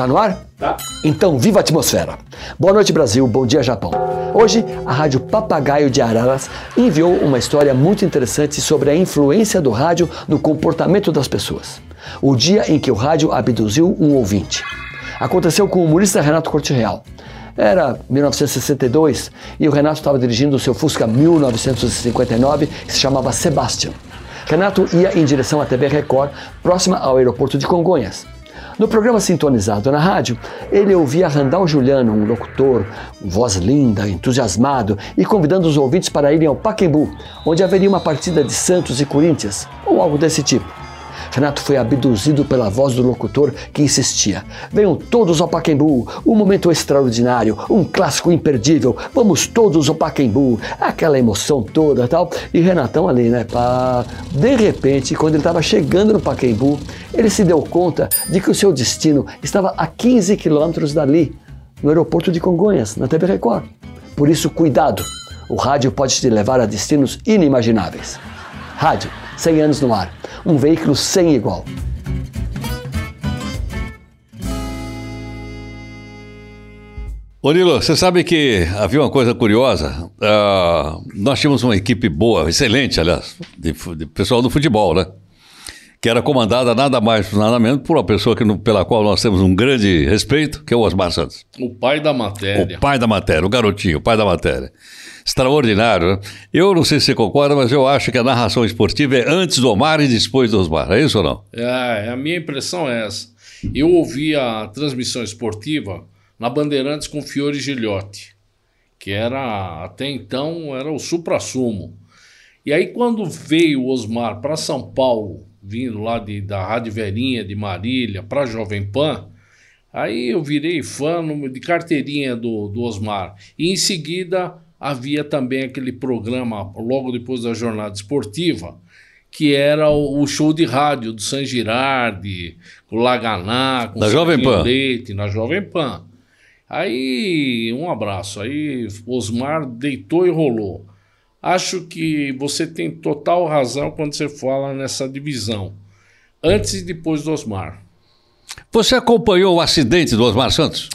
Tá no ar? Tá. Então, viva a atmosfera! Boa noite, Brasil. Bom dia, Japão. Hoje, a Rádio Papagaio de Araras enviou uma história muito interessante sobre a influência do rádio no comportamento das pessoas. O dia em que o rádio abduziu um ouvinte. Aconteceu com o humorista Renato Corte Real. Era 1962 e o Renato estava dirigindo o seu Fusca 1959 que se chamava Sebastian. Renato ia em direção à TV Record, próxima ao aeroporto de Congonhas. No programa sintonizado na rádio, ele ouvia Randall Juliano, um locutor, voz linda, entusiasmado, e convidando os ouvintes para irem ao Pacaembu, onde haveria uma partida de Santos e Corinthians, ou algo desse tipo. Renato foi abduzido pela voz do locutor que insistia: Venham todos ao Pacaembu, um momento extraordinário, um clássico imperdível, vamos todos ao Pacaembu, aquela emoção toda tal. E Renatão ali, né? Pá. De repente, quando ele estava chegando no Pacaembu, ele se deu conta de que o seu destino estava a 15 quilômetros dali, no aeroporto de Congonhas, na TV Record. Por isso, cuidado! O rádio pode te levar a destinos inimagináveis. Rádio, 100 anos no ar um veículo sem igual. Ô você sabe que havia uma coisa curiosa. Uh, nós tínhamos uma equipe boa, excelente, aliás, de, de, pessoal do futebol, né? Que era comandada nada mais, nada menos por uma pessoa que, pela qual nós temos um grande respeito, que é o Osmar Santos. O pai da matéria. O pai da matéria, o garotinho, o pai da matéria extraordinário. Né? Eu não sei se você concorda, mas eu acho que a narração esportiva é antes do Omar e depois do Osmar. É isso ou não? É, a minha impressão é essa. Eu ouvi a transmissão esportiva na Bandeirantes com Fiore Gilhote, que era, até então, era o supra-sumo. E aí, quando veio o Osmar para São Paulo, vindo lá de, da Rádio Verinha, de Marília, para Jovem Pan, aí eu virei fã de carteirinha do, do Osmar. E em seguida havia também aquele programa, logo depois da jornada esportiva, que era o, show de rádio do San Girardi, com o Laganá, com o Jovem Pan. Leite, na Jovem Pan. Aí, um abraço. Aí, Osmar deitou e rolou. Acho que você tem total razão quando você fala nessa divisão. Antes e depois do Osmar. Você acompanhou o acidente do Osmar Santos?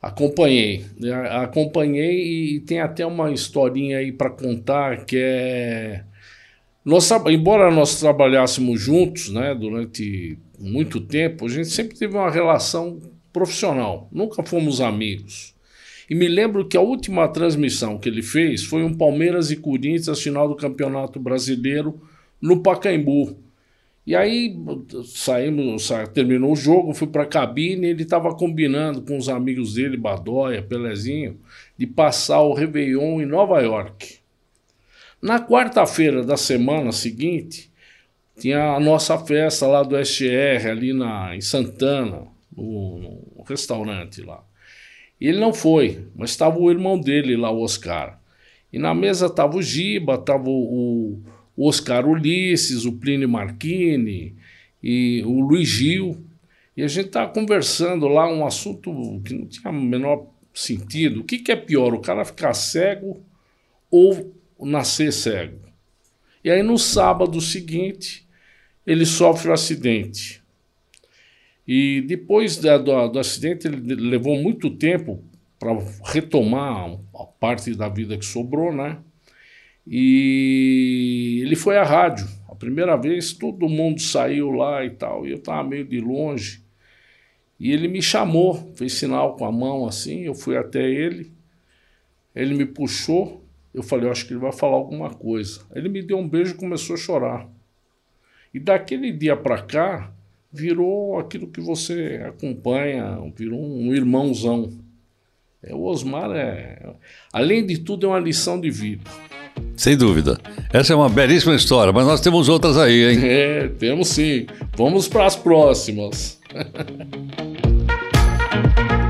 Acompanhei, acompanhei e tem até uma historinha aí para contar que é nós, embora nós trabalhássemos juntos, né, durante muito tempo, a gente sempre teve uma relação profissional, nunca fomos amigos. E me lembro que a última transmissão que ele fez foi um Palmeiras e Corinthians final do Campeonato Brasileiro no Pacaembu. E aí saímos, terminou o jogo, fui para a cabine, ele estava combinando com os amigos dele, Badóia, Pelezinho, de passar o Réveillon em Nova York. Na quarta-feira da semana seguinte, tinha a nossa festa lá do SR, ali na, em Santana, no, no restaurante lá. E ele não foi, mas estava o irmão dele lá, o Oscar. E na mesa estava o Giba, estava o, o Oscar Ulisses, o Plínio Marchini e o Luiz Gil. E a gente estava conversando lá um assunto que não tinha o menor sentido. O que, que é pior, o cara ficar cego ou nascer cego? E aí no sábado seguinte ele sofre o um acidente. E depois da, do, do acidente ele levou muito tempo para retomar a parte da vida que sobrou, né? E ele foi à rádio. A primeira vez todo mundo saiu lá e tal, e eu estava meio de longe. E ele me chamou, fez sinal com a mão assim, eu fui até ele. Ele me puxou, eu falei, eu acho que ele vai falar alguma coisa. Ele me deu um beijo e começou a chorar. E daquele dia para cá, virou aquilo que você acompanha, virou um irmãozão. É, o Osmar é, além de tudo, é uma lição de vida. Sem dúvida. Essa é uma belíssima história, mas nós temos outras aí, hein? É, temos sim. Vamos para as próximas.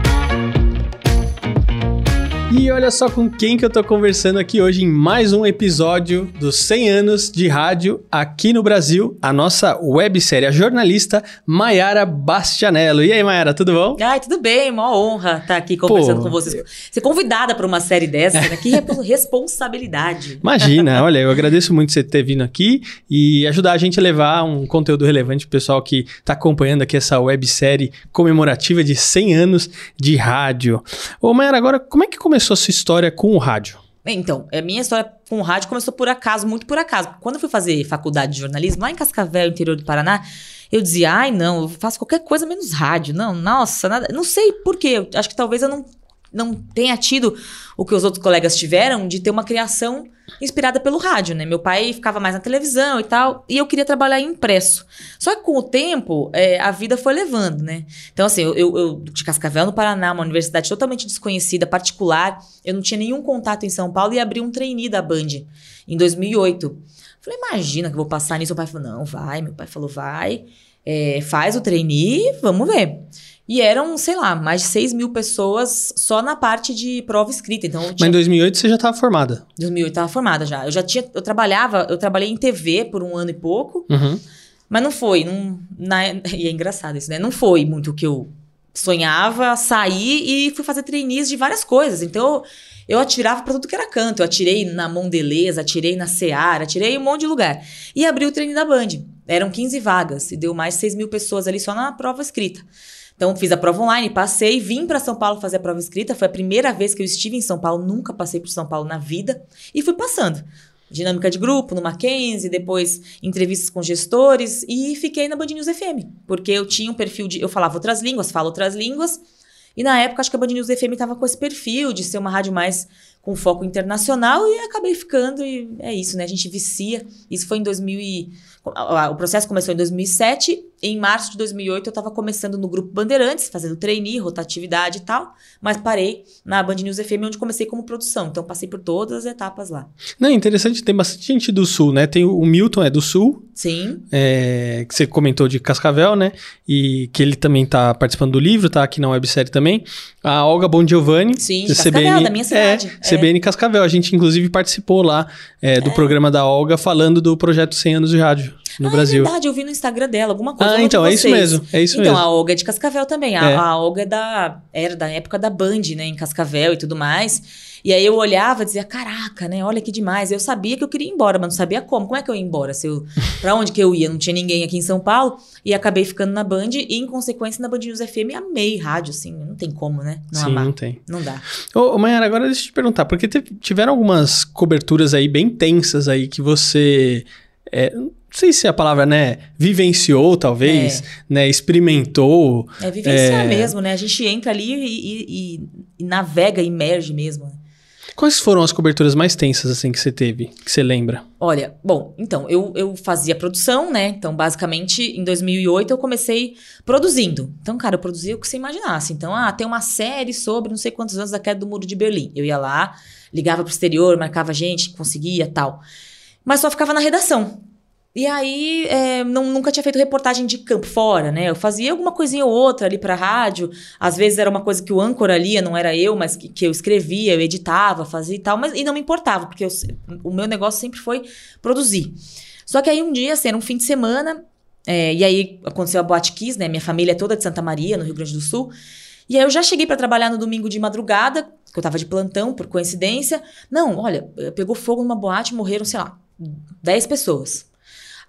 E olha só com quem que eu tô conversando aqui hoje em mais um episódio dos 100 anos de rádio aqui no Brasil, a nossa websérie, a jornalista Maiara Bastianello. E aí, Maiara, tudo bom? Ai, tudo bem, uma honra estar aqui conversando Pô, com vocês. Ser convidada para uma série dessa, né? Que responsabilidade. Imagina, olha, eu agradeço muito você ter vindo aqui e ajudar a gente a levar um conteúdo relevante pro pessoal que tá acompanhando aqui essa websérie comemorativa de 100 anos de rádio. Ô, Maiara, agora, como é que começou a sua história com o rádio? Então, a minha história com o rádio começou por acaso, muito por acaso. Quando eu fui fazer faculdade de jornalismo, lá em Cascavel, interior do Paraná, eu dizia, ai, não, eu faço qualquer coisa menos rádio. Não, nossa, nada. Não sei por quê. Acho que talvez eu não não tenha tido o que os outros colegas tiveram de ter uma criação inspirada pelo rádio, né? Meu pai ficava mais na televisão e tal, e eu queria trabalhar impresso. Só que com o tempo, é, a vida foi levando, né? Então, assim, eu, eu, de Cascavel, no Paraná, uma universidade totalmente desconhecida, particular, eu não tinha nenhum contato em São Paulo e abri um trainee da Band em 2008. Falei, imagina que eu vou passar nisso. Meu pai falou, não, vai. Meu pai falou, vai, é, faz o trainee, vamos ver. E eram, sei lá, mais de 6 mil pessoas só na parte de prova escrita. Então, tinha... Mas em 2008 você já estava formada? Em 2008 estava formada já. Eu já tinha, eu trabalhava, eu trabalhei em TV por um ano e pouco. Uhum. Mas não foi, não, na, e é engraçado isso, né? Não foi muito o que eu sonhava, saí e fui fazer trainees de várias coisas. Então, eu atirava para tudo que era canto. Eu atirei na Mondeleza, atirei na Seara, atirei em um monte de lugar. E abri o treino da Band. Eram 15 vagas e deu mais de 6 mil pessoas ali só na prova escrita. Então, fiz a prova online, passei, vim para São Paulo fazer a prova escrita. Foi a primeira vez que eu estive em São Paulo, nunca passei por São Paulo na vida. E fui passando. Dinâmica de grupo no Mackenzie, depois entrevistas com gestores e fiquei na Band News FM, porque eu tinha um perfil de. Eu falava outras línguas, falo outras línguas. E na época, acho que a Band News FM estava com esse perfil de ser uma rádio mais com foco internacional e acabei ficando. E é isso, né? A gente vicia. Isso foi em 2000 e o processo começou em 2007. Em março de 2008, eu estava começando no Grupo Bandeirantes, fazendo trainee, rotatividade e tal. Mas parei na Band News FM, onde comecei como produção. Então, passei por todas as etapas lá. Não, é interessante, tem bastante gente do Sul, né? Tem o Milton, é do Sul. Sim. É, que você comentou de Cascavel, né? E que ele também está participando do livro, tá aqui na websérie também. A Olga Bon Giovanni. Sim, de CBN, Cascavel, da minha cidade. É, é. CBN Cascavel. A gente, inclusive, participou lá é, do é. programa da Olga, falando do projeto 100 anos de rádio no ah, Brasil. É verdade, eu vi no Instagram dela alguma coisa. Ah, então, é isso mesmo. É isso então, mesmo. a Olga é de Cascavel também. A, é. a Olga é da, era da época da Band, né? Em Cascavel e tudo mais. E aí eu olhava e dizia, caraca, né? Olha que demais. Eu sabia que eu queria ir embora, mas não sabia como. Como é que eu ia embora? Se eu, pra onde que eu ia? Não tinha ninguém aqui em São Paulo. E acabei ficando na Band e, em consequência, na Band News FM, amei rádio, assim. Não tem como, né? Não Sim, amar. não tem. Não dá. Ô, Mayara, agora deixa eu te perguntar. Porque tiveram algumas coberturas aí bem tensas aí que você... É, não sei se a palavra, né, vivenciou, talvez, é. né, experimentou. É vivenciar é... mesmo, né? A gente entra ali e, e, e navega, emerge mesmo. Quais foram as coberturas mais tensas, assim, que você teve, que você lembra? Olha, bom, então, eu, eu fazia produção, né? Então, basicamente, em 2008 eu comecei produzindo. Então, cara, eu produzia o que você imaginasse. Então, ah, tem uma série sobre não sei quantos anos da queda do Muro de Berlim. Eu ia lá, ligava pro exterior, marcava gente, conseguia tal. Mas só ficava na redação. E aí, é, não, nunca tinha feito reportagem de campo fora, né? Eu fazia alguma coisinha ou outra ali pra rádio. Às vezes era uma coisa que o âncora lia, não era eu, mas que, que eu escrevia, eu editava, fazia e tal. Mas, e não me importava, porque eu, o meu negócio sempre foi produzir. Só que aí um dia, assim, era um fim de semana, é, e aí aconteceu a Boate Kiss, né? Minha família é toda de Santa Maria, no Rio Grande do Sul. E aí eu já cheguei para trabalhar no domingo de madrugada, que eu tava de plantão, por coincidência. Não, olha, pegou fogo numa boate, morreram, sei lá, 10 pessoas.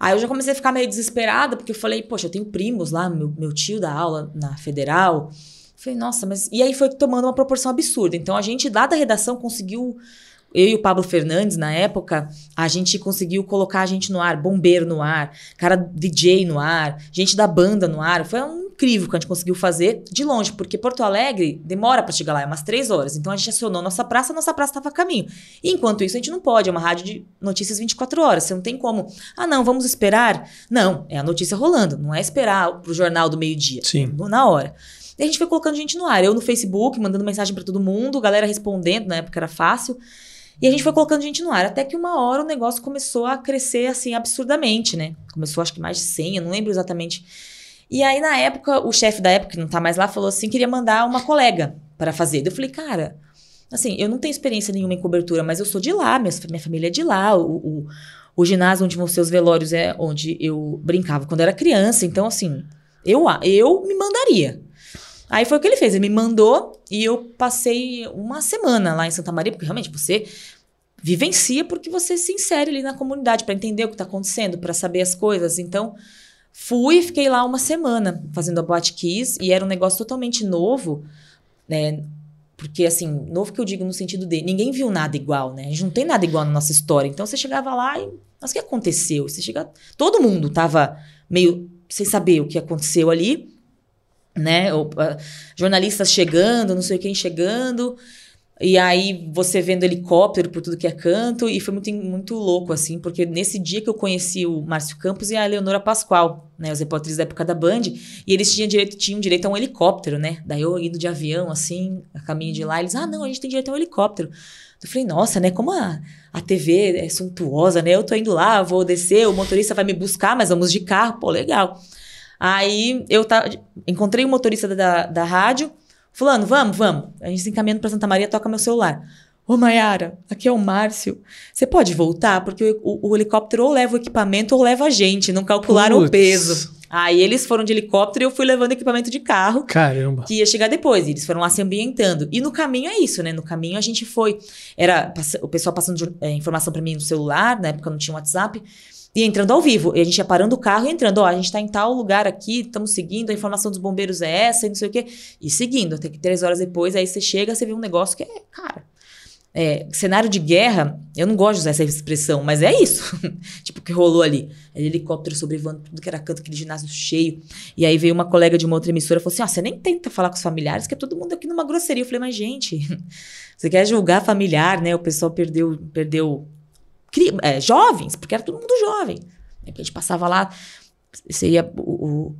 Aí eu já comecei a ficar meio desesperada, porque eu falei, poxa, eu tenho primos lá, meu, meu tio da aula na federal. falei, nossa, mas. E aí foi tomando uma proporção absurda. Então a gente, lá da redação, conseguiu. Eu e o Pablo Fernandes, na época, a gente conseguiu colocar a gente no ar, bombeiro no ar, cara DJ no ar, gente da banda no ar. Foi um incrível que a gente conseguiu fazer de longe, porque Porto Alegre demora para chegar lá, é umas três horas. Então a gente acionou nossa praça, nossa praça estava a caminho. E enquanto isso, a gente não pode, é uma rádio de notícias 24 horas. Você não tem como. Ah, não, vamos esperar. Não, é a notícia rolando, não é esperar pro jornal do meio-dia. Sim. Na hora. E a gente foi colocando gente no ar. Eu no Facebook, mandando mensagem para todo mundo, galera respondendo, na época era fácil. E a gente foi colocando gente no ar, até que uma hora o negócio começou a crescer assim absurdamente, né? Começou acho que mais de 100, eu não lembro exatamente e aí, na época, o chefe da época, que não tá mais lá, falou assim: queria mandar uma colega para fazer. Eu falei, cara, Assim, eu não tenho experiência nenhuma em cobertura, mas eu sou de lá, minha, família é de lá. O, o, o ginásio onde vão ser os velórios é onde eu brincava quando era criança. Então, assim, eu, eu me mandaria. Aí foi o que ele fez, ele me mandou e eu passei uma semana lá em Santa Maria, porque realmente você vivencia porque você se insere ali na comunidade para entender o que está acontecendo, para saber as coisas. Então, fui fiquei lá uma semana fazendo a Boate Kiss e era um negócio totalmente novo, né? Porque, assim, novo que eu digo no sentido de ninguém viu nada igual, né? A gente não tem nada igual na nossa história. Então, você chegava lá e. Mas o que aconteceu? Você chega, todo mundo tava meio sem saber o que aconteceu ali né? Jornalistas chegando, não sei quem chegando. E aí você vendo helicóptero por tudo que é canto. E foi muito, muito louco, assim, porque nesse dia que eu conheci o Márcio Campos e a Leonora Pascoal, né? Os repórteres da época da Band. E eles tinham direito, tinham direito a um helicóptero, né? Daí eu indo de avião, assim, a caminho de lá. Eles, ah, não, a gente tem direito a um helicóptero. Eu falei, nossa, né? Como a, a TV é suntuosa, né? Eu tô indo lá, vou descer, o motorista vai me buscar, mas vamos de carro, pô, legal. Aí eu tá, encontrei o motorista da, da rádio, fulano, vamos, vamos. A gente se encaminhando para Santa Maria, toca meu celular. Ô, Mayara, aqui é o Márcio. Você pode voltar? Porque o, o, o, helicóptero ou leva o equipamento ou leva a gente. Não calcularam Puts. o peso. Aí eles foram de helicóptero e eu fui levando equipamento de carro. Caramba. Que ia chegar depois. E eles foram lá se ambientando. E no caminho é isso, né? No caminho a gente foi. Era o pessoal passando é, informação para mim no celular, na época não tinha WhatsApp. E entrando ao vivo. E a gente ia parando o carro e entrando. Ó, a gente tá em tal lugar aqui, estamos seguindo, a informação dos bombeiros é essa, e não sei o quê. E seguindo. Até que três horas depois, aí você chega, você vê um negócio que é, cara. É, cenário de guerra, eu não gosto de usar essa expressão, mas é isso. tipo, que rolou ali. Helicóptero sobrevoando tudo que era canto, aquele ginásio cheio. E aí veio uma colega de uma outra emissora e falou assim: ó, você nem tenta falar com os familiares, que é todo mundo aqui numa grosseria. Eu falei, mas gente, você quer julgar familiar, né? O pessoal perdeu, perdeu é, jovens, porque era todo mundo jovem. A gente passava lá, seria o, o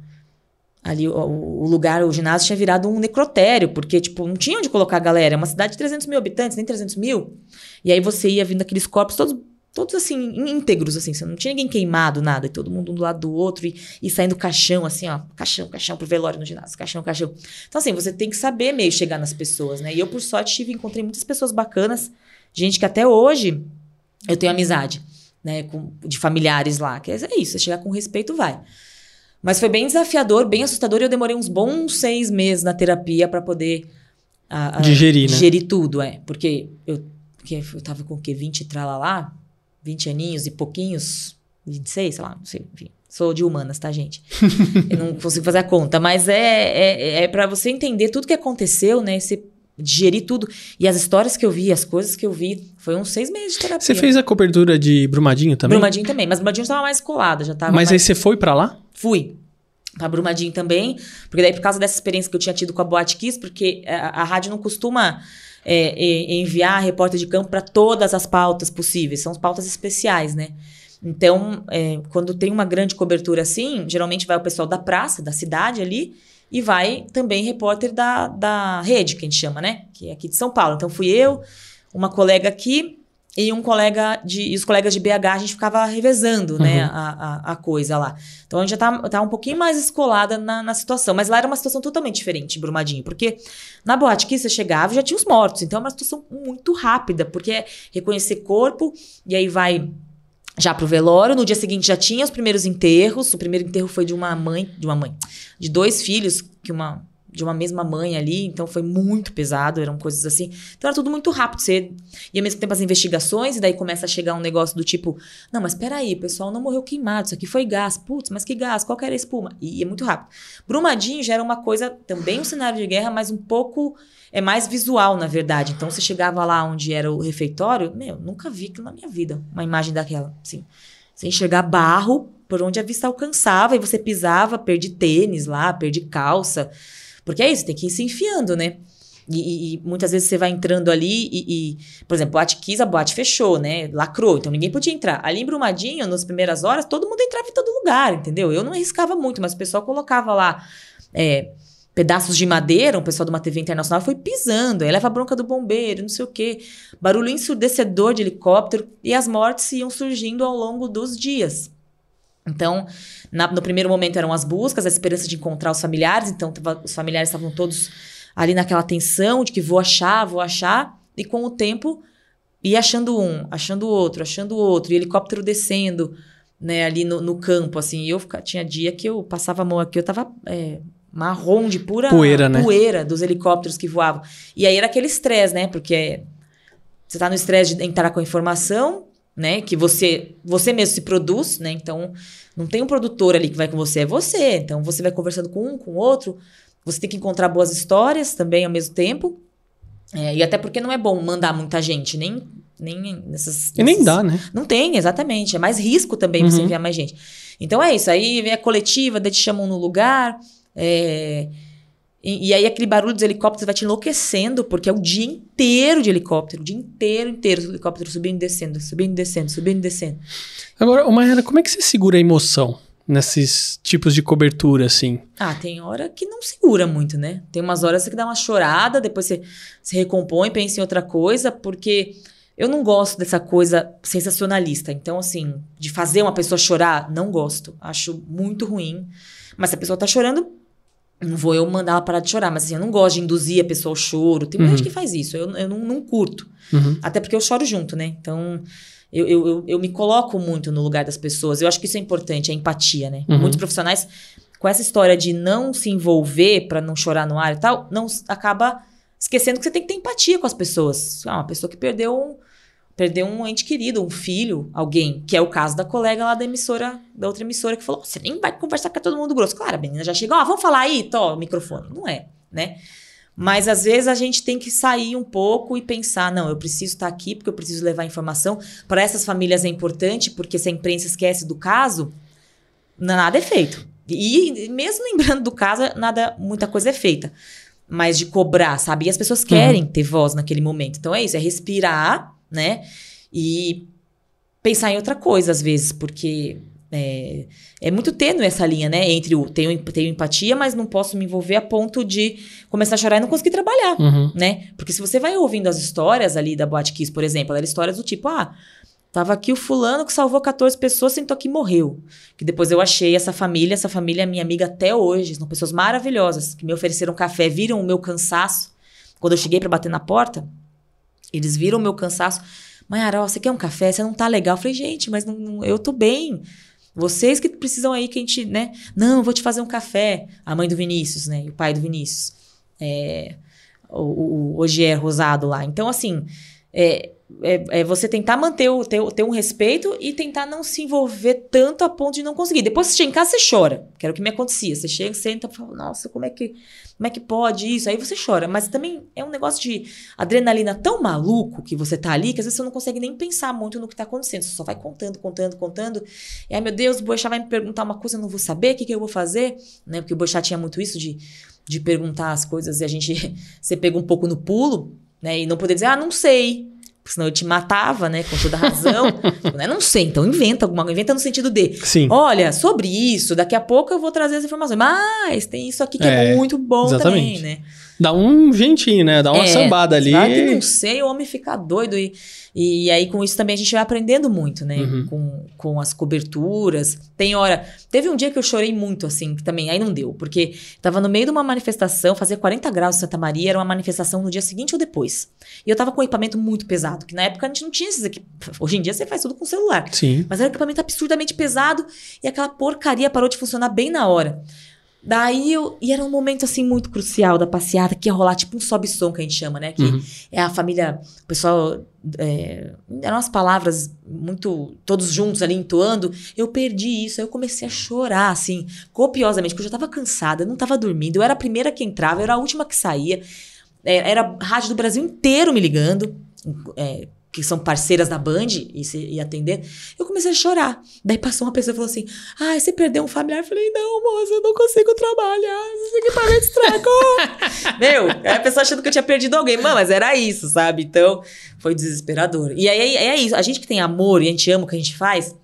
ali o, o, lugar, o ginásio tinha virado um necrotério, porque, tipo, não tinha onde colocar a galera. É uma cidade de 300 mil habitantes, nem 300 mil. E aí você ia vindo aqueles corpos todos, todos assim, íntegros, assim. Você não tinha ninguém queimado, nada. E todo mundo um do lado do outro e, e saindo caixão, assim, ó. Caixão, caixão pro velório no ginásio. Caixão, caixão. Então, assim, você tem que saber meio chegar nas pessoas, né? E eu, por sorte, tive, encontrei muitas pessoas bacanas. Gente que até hoje eu tenho amizade, né, com, de familiares lá. Que é, é isso, você chegar com respeito, vai. Mas foi bem desafiador, bem assustador. E eu demorei uns bons seis meses na terapia para poder a, a, digerir, né? digerir tudo, é. Porque eu, porque eu tava com o quê? 20 lá 20 aninhos e pouquinhos, 26, sei lá, não sei, enfim. Sou de humanas, tá, gente? eu não consigo fazer a conta. Mas é, é, é para você entender tudo que aconteceu, né? Você digerir tudo. E as histórias que eu vi, as coisas que eu vi, foi uns seis meses de terapia. Você fez a cobertura de Brumadinho também? Brumadinho também, mas Brumadinho estava mais colada, já tava Mas mais... aí você foi para lá? Fui. Pra Brumadinho também, porque daí por causa dessa experiência que eu tinha tido com a Boate Kiss, porque a, a rádio não costuma é, enviar repórter de campo para todas as pautas possíveis, são pautas especiais, né? Então, é, quando tem uma grande cobertura assim, geralmente vai o pessoal da praça, da cidade ali, e vai também repórter da, da rede, que a gente chama, né? Que é aqui de São Paulo. Então fui eu, uma colega aqui e um colega de. E os colegas de BH, a gente ficava revezando, né, uhum. né, a, a, a, coisa lá. Então a gente já tá, tá um pouquinho mais escolada na, na situação. Mas lá era uma situação totalmente diferente, Brumadinho. Porque na boate que você chegava já tinha os mortos. Então é uma situação muito rápida, porque é reconhecer corpo, e aí vai já pro velório. No dia seguinte já tinha os primeiros enterros. O primeiro enterro foi de uma mãe, de uma mãe, de dois filhos que uma de uma mesma mãe ali, então foi muito pesado, eram coisas assim. Então era tudo muito rápido, você e ao mesmo tempo as investigações e daí começa a chegar um negócio do tipo, não, mas espera aí, o pessoal não morreu queimado, isso aqui foi gás. Putz, mas que gás? Qual que era a espuma? E, e é muito rápido. Brumadinho já era uma coisa também um cenário de guerra, mas um pouco é mais visual, na verdade. Então você chegava lá onde era o refeitório, meu, nunca vi aquilo na minha vida, uma imagem daquela, assim. Você enxergar barro por onde a vista alcançava e você pisava, perdi tênis lá, perdi calça. Porque é isso, tem que ir se enfiando, né? E, e, e, muitas vezes você vai entrando ali e, e por exemplo, boate quis, a boate fechou, né? Lacrou, então ninguém podia entrar. Ali em Brumadinho, nas primeiras horas, todo mundo entrava em todo lugar, entendeu? Eu não arriscava muito, mas o pessoal colocava lá é, pedaços de madeira, um pessoal de uma TV internacional foi pisando, aí leva a bronca do bombeiro, não sei o quê. Barulho ensurdecedor de helicóptero e as mortes iam surgindo ao longo dos dias. Então, na, no primeiro momento eram as buscas, a esperança de encontrar os familiares, então tava, os familiares estavam todos ali naquela tensão de que vou achar, vou achar. e com o tempo ia achando um, achando outro, achando outro, e helicóptero descendo, né, ali no, no campo, assim. E eu fica- tinha dia que eu passava a mão aqui, eu tava é, marrom de pura Poeira, né? poeira dos helicópteros que voavam. E aí era aquele estresse, né? Porque você tá no estresse de entrar com a informação, né? Que você, você mesmo se produz, né? Então, não tem um produtor ali que vai com você, é você. Então, você vai conversando com um, com o outro. Você tem que encontrar boas histórias também ao mesmo tempo. É, e até porque não é bom mandar muita gente, nem, nem nessas. E nem dá, né? não tem, exatamente. É mais risco também você Uhum. enviar mais gente. Então é isso. Aí vem a coletiva, daí te chamam no lugar. é, E, e aí aquele barulho dos helicópteros vai te enlouquecendo, porque é o dia inteiro de helicóptero, o dia inteiro, inteiro, os helicópteros subindo e descendo, subindo e descendo, subindo e descendo. Agora, Mayara, como é que você segura a emoção nesses tipos de cobertura, assim? Ah, tem hora que não segura muito, né? Tem umas horas que dá uma chorada, depois você se recompõe, pensa em outra coisa, porque eu não gosto dessa coisa sensacionalista. Então, assim, de fazer uma pessoa chorar, não gosto. Acho muito ruim. Mas se a pessoa tá chorando, não vou eu mandar ela parar de chorar. Mas assim, eu não gosto de induzir a pessoa ao choro. Tem muita Uhum. gente que faz isso. Eu, eu não, não curto. Uhum. Até porque eu choro junto, né? Então, eu, eu, eu, eu me coloco muito no lugar das pessoas. Eu acho que isso é importante, a empatia, né? Uhum. Muitos profissionais, com essa história de não se envolver pra não chorar no ar e tal, não acaba esquecendo que você tem que ter empatia com as pessoas. Ah, uma pessoa que perdeu um, perdeu um ente querido, um filho, alguém, que é o caso da colega lá da emissora, da outra emissora, que falou: você nem vai conversar com todo mundo grosso. Claro, a menina já chegou, ah, vamos falar aí, tó, o microfone. Não é, né? Mas às vezes a gente tem que sair um pouco e pensar, não, eu preciso estar aqui porque eu preciso levar informação. Para essas famílias é importante, porque se a imprensa esquece do caso, nada é feito. E mesmo lembrando do caso, nada, muita coisa é feita. Mas de cobrar, sabe? E as pessoas querem ter voz naquele momento. Então é isso, é respirar, né? E pensar em outra coisa às vezes, porque é, é muito tênue essa linha, né? Entre o tenho, tenho empatia, mas não posso me envolver a ponto de começar a chorar e não conseguir trabalhar, Uhum. né? Porque se você vai ouvindo as histórias ali da Boate Kiss, por exemplo, eram histórias do tipo, ah, tava aqui o fulano que salvou 14 pessoas, sentou aqui e morreu. Que depois eu achei essa família, essa família é minha amiga até hoje, são pessoas maravilhosas, que me ofereceram café, viram o meu cansaço. Quando eu cheguei pra bater na porta, eles viram meu cansaço. Mayara, ó, você quer um café? Você não tá legal. Eu falei, gente, mas não- não- eu tô bem. Vocês que precisam aí que a gente, né? Não, vou te fazer um café. A mãe do Vinícius, né? E o pai do Vinícius. É, o, o, o Ogier Rosado lá. Então, assim, é, é, é você tentar manter o, ter, ter um respeito e tentar não se envolver tanto a ponto de não conseguir. Depois você chega em casa, você chora. Que era o que me acontecia. Você chega, senta e fala, nossa, como é que. Como é que pode isso? Aí você chora. Mas também é um negócio de adrenalina tão maluco que você tá ali que às vezes você não consegue nem pensar muito no que tá acontecendo. Você só vai contando, contando, contando. E ai meu Deus, o Boechat vai me perguntar uma coisa, eu não vou saber, o que, que eu vou fazer? Né? Porque o Boechat tinha muito isso de, de perguntar as coisas e a gente você pega um pouco no pulo, né? E não poder dizer, ah, não sei. Porque senão eu te matava, né? Com toda razão. né? Não sei, então inventa alguma coisa, inventa no sentido de. Sim. Olha, sobre isso, daqui a pouco eu vou trazer as informações. Mas tem isso aqui que é, É, muito bom exatamente. também, né? Dá um jeitinho, né? Dá uma É, sambada ali. Claro que não sei, o homem fica doido. E, e aí, com isso também, a gente vai aprendendo muito, né? Uhum. Com, com as coberturas. Tem hora. Teve um dia que eu chorei muito, assim, que também. Aí não deu, porque tava no meio de uma manifestação, fazia 40 graus em Santa Maria, era uma manifestação no dia seguinte ou depois. E eu tava com um equipamento muito pesado, que na época a gente não tinha esses aqui. Hoje em dia você faz tudo com celular. Sim. Mas era um equipamento absurdamente pesado e aquela porcaria parou de funcionar bem na hora. Daí eu. E era um momento assim muito crucial da passeata, que ia rolar tipo um sobe-som que a gente chama, né? Que Uhum. é a família. O pessoal. É, eram as palavras muito. Todos juntos ali entoando. Eu perdi isso. Aí eu comecei a chorar, assim, copiosamente, porque eu já tava cansada, eu não tava dormindo. Eu era a primeira que entrava, eu era a última que saía. É, era a rádio do Brasil inteiro me ligando. é, que são parceiras da Band e, se, e atendendo, eu comecei a chorar. Daí passou uma pessoa e falou assim: Ai, você perdeu um familiar? Eu falei: Não, moça, eu não consigo trabalhar. Esse equipamento estragou. Meu, a pessoa achando que eu tinha perdido alguém. Mano, mas era isso, sabe? Então, foi desesperador. E aí é isso. A gente que tem amor e a gente ama o que a gente faz.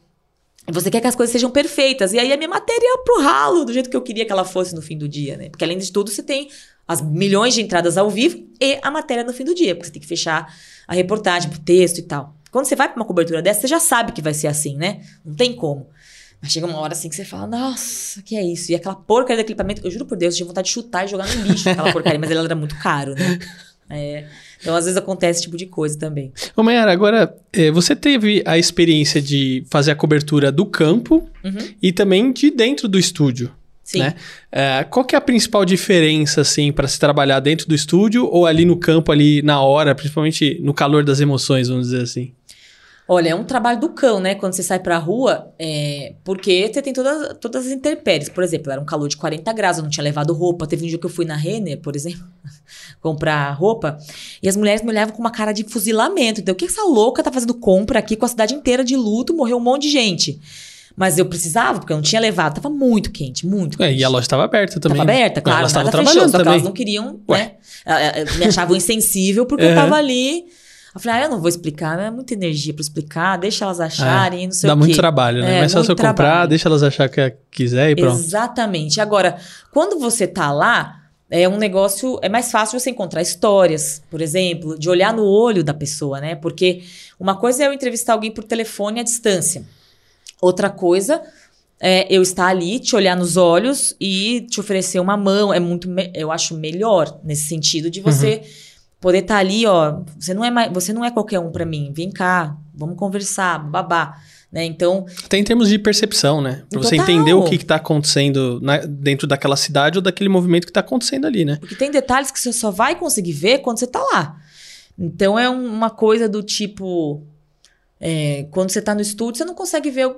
Você quer que as coisas sejam perfeitas. E aí a minha matéria ia pro ralo, do jeito que eu queria que ela fosse no fim do dia, né? Porque além de tudo, você tem as milhões de entradas ao vivo e a matéria no fim do dia, porque você tem que fechar a reportagem, o texto e tal. Quando você vai pra uma cobertura dessa, você já sabe que vai ser assim, né? Não tem como. Mas chega uma hora assim que você fala, nossa, que é isso? E aquela porcaria do equipamento, eu juro por Deus, eu tinha vontade de chutar e jogar no lixo aquela porcaria, mas ele era muito caro, né? É. Então, às vezes acontece esse tipo de coisa também. Ô, Mayara, agora, eh, você teve a experiência de fazer a cobertura do campo e também de dentro do estúdio. Sim. Né? Eh, qual que é a principal diferença, assim, para se trabalhar dentro do estúdio ou ali no campo, ali na hora, principalmente no calor das emoções, vamos dizer assim? Olha, é um trabalho do cão, né? Quando você sai pra rua, é... porque você tem todas, todas as intempéries. Por exemplo, era um calor de 40 graus, eu não tinha levado roupa. Teve um dia que eu fui na Renner, por exemplo, comprar roupa, e as mulheres me olhavam com uma cara de fuzilamento. Então, o que essa louca tá fazendo compra aqui com a cidade inteira de luto, morreu um monte de gente. Mas eu precisava, porque eu não tinha levado, tava muito quente, muito É, quente. e a loja estava aberta também. Tava aberta, claro, Elas estavam fechou, trabalhando só que também. elas não queriam, Ué. né? Me achavam insensível porque eu tava ali. Eu falei, ah, eu não vou explicar, não é muita energia pra explicar, deixa elas acharem, não sei Dá o muito quê. trabalho, né? É, Mas só se eu muito comprar, trabalho. deixa elas achar que quiser e pronto. Exatamente. Agora, quando você tá lá, é um negócio. É mais fácil você encontrar histórias, por exemplo, de olhar no olho da pessoa, né? Porque uma coisa é eu entrevistar alguém por telefone à distância. Outra coisa é eu estar ali, te olhar nos olhos e te oferecer uma mão. É muito, eu acho melhor nesse sentido de você poder estar ali, ó. Você não é mais, você não é qualquer um pra mim. Vem cá, vamos conversar, babá, né? Então, Até em termos de percepção, né? Pra você Total. entender o que, que tá acontecendo na- dentro daquela cidade ou daquele movimento que tá acontecendo ali, né? Porque tem detalhes que você só vai conseguir ver quando você tá lá. Então é um- uma coisa do tipo. é, quando você tá no estúdio, você não consegue ver.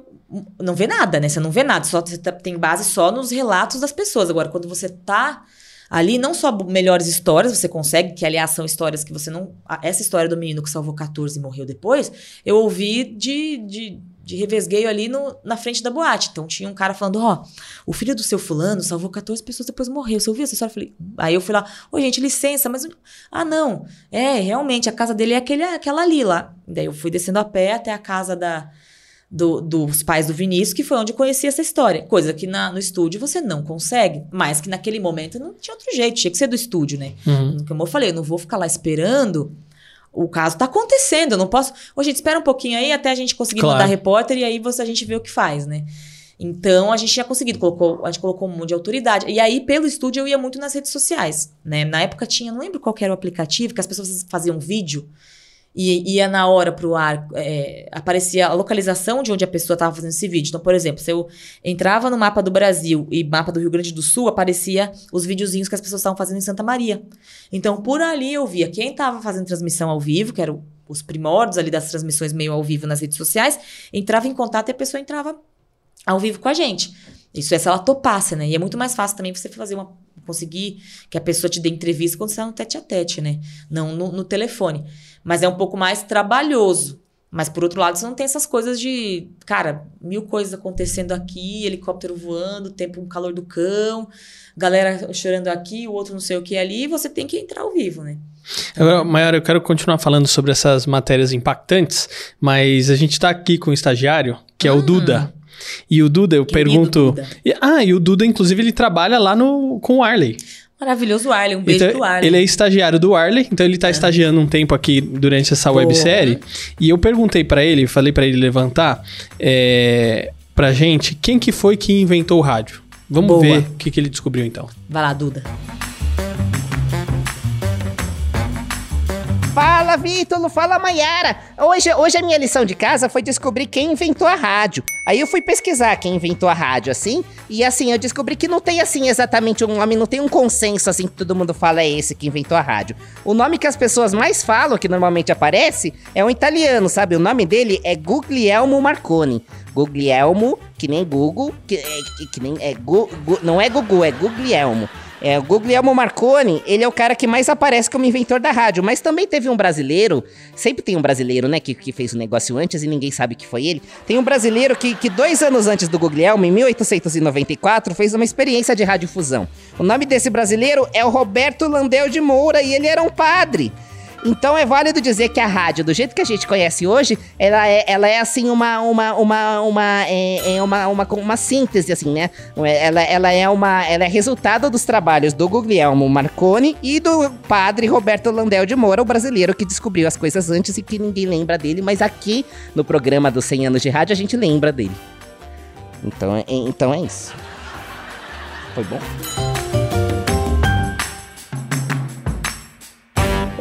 Não vê nada, né? Você não vê nada. Só, você tá- tem base só nos relatos das pessoas. Agora, quando você tá ali, não só melhores histórias, você consegue, que aliás são histórias que você não. Essa história do menino que salvou 14 e morreu depois, eu ouvi de, de, de revesgueio ali no, na frente da boate. Então tinha um cara falando: ó, o filho do seu fulano salvou 14 pessoas depois morreu. Você ouviu essa história? Eu falei, aí eu fui lá, ô gente, licença, mas. Ah, não. É, realmente, a casa dele é aquele, aquela ali lá. Daí eu fui descendo a pé até a casa da, do- dos pais do Vinícius, que foi onde eu conheci essa história. Coisa que na- no estúdio você não consegue, mas que naquele momento não tinha outro jeito, tinha que ser do estúdio, né? Uhum. Como eu falei, eu não vou ficar lá esperando. O caso tá acontecendo, eu não posso. Ô, gente, espera um pouquinho aí até a gente conseguir Claro. mandar repórter e aí você, a gente vê o que faz, né? Então a gente tinha conseguido, colocou, a gente colocou um monte de autoridade. E aí, pelo estúdio, eu ia muito nas redes sociais, né? Na época tinha, não lembro qual era o aplicativo, que as pessoas faziam vídeo e ia na hora pro ar, é, aparecia a localização de onde a pessoa estava fazendo esse vídeo. Então, por exemplo, se eu entrava no mapa do Brasil e mapa do Rio Grande do Sul, aparecia os videozinhos que as pessoas estavam fazendo em Santa Maria. Então, por ali eu via quem estava fazendo transmissão ao vivo, que eram os primórdios ali das transmissões meio ao vivo nas redes sociais, entrava em contato e a pessoa entrava ao vivo com a gente. Isso é se ela topasse, né? E é muito mais fácil também você fazer uma. Conseguir que a pessoa te dê entrevista quando você está no tete a tete, né? Não no, no telefone. Mas é um pouco mais trabalhoso. Mas por outro lado, você não tem essas coisas de, cara, mil coisas acontecendo aqui, helicóptero voando, tempo um calor do cão, galera chorando aqui, o outro não sei o que ali, e você tem que entrar ao vivo, né? Agora, Maiara, eu quero continuar falando sobre essas matérias impactantes, mas a gente tá aqui com o estagiário, que é o Duda. E o Duda, eu. Querido pergunto. Duda. Ah, e o Duda, inclusive, ele trabalha lá no, com o Arley. Maravilhoso Arley, um beijo Então, pro Arley. ele é estagiário do Arley, então ele tá estagiando um tempo aqui durante essa Boa. websérie. E eu perguntei pra ele, falei pra ele levantar é, pra gente quem que foi que inventou o rádio. Vamos Boa. ver o que, que ele descobriu então. Vai lá, Duda. Fala, Vítor, fala, Maiara. Hoje, hoje a minha lição de casa foi descobrir quem inventou a rádio. Aí eu fui pesquisar quem inventou a rádio, assim, e assim, eu descobri que não tem, assim, exatamente um nome, não tem um consenso, assim, que todo mundo fala é esse que inventou a rádio. O nome que as pessoas mais falam, que normalmente aparece, é um italiano, sabe? O nome dele é Guglielmo Marconi. Guglielmo, que nem Google, que, é, que, que nem, é, Gu- Gu- não é Gugu, é Guglielmo. É, o Guglielmo Marconi, ele é o cara que mais aparece como inventor da rádio, mas também teve um brasileiro, sempre tem um brasileiro, né, que, que fez o negócio antes e ninguém sabe que foi ele. Tem um brasileiro que, que dois anos antes do Guglielmo, em 1894, fez uma experiência de radiodifusão. O nome desse brasileiro é o Roberto Landel de Moura e ele era um padre. Então é válido dizer que a rádio, do jeito que a gente conhece hoje, ela é, ela é assim uma uma uma uma é, é uma, uma uma síntese assim, né? Ela, ela é uma ela é resultado dos trabalhos do Guglielmo Marconi e do padre Roberto Landel de Moura, o brasileiro que descobriu as coisas antes e que ninguém lembra dele, mas aqui no programa dos 100 anos de rádio a gente lembra dele. Então é, então é isso. Foi bom?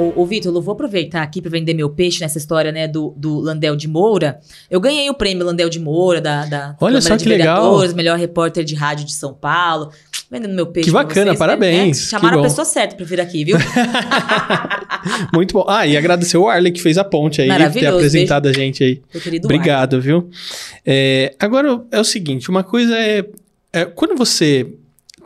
Ô, ô Vitor, eu vou aproveitar aqui para vender meu peixe nessa história, né, do, do Landel de Moura. Eu ganhei o prêmio Landel de Moura da, da Olha Câmara só de que legal. Melhor repórter de rádio de São Paulo. Vendendo meu peixe Que bacana, vocês, parabéns, Né? Chamaram a pessoa certa pra vir aqui, viu? Muito bom. Ah, e agradecer o Arley que fez a ponte aí, ter Maravilhoso, apresentado a gente aí. Meu querido Obrigado, viu? É, agora é o seguinte, uma coisa é, é, quando você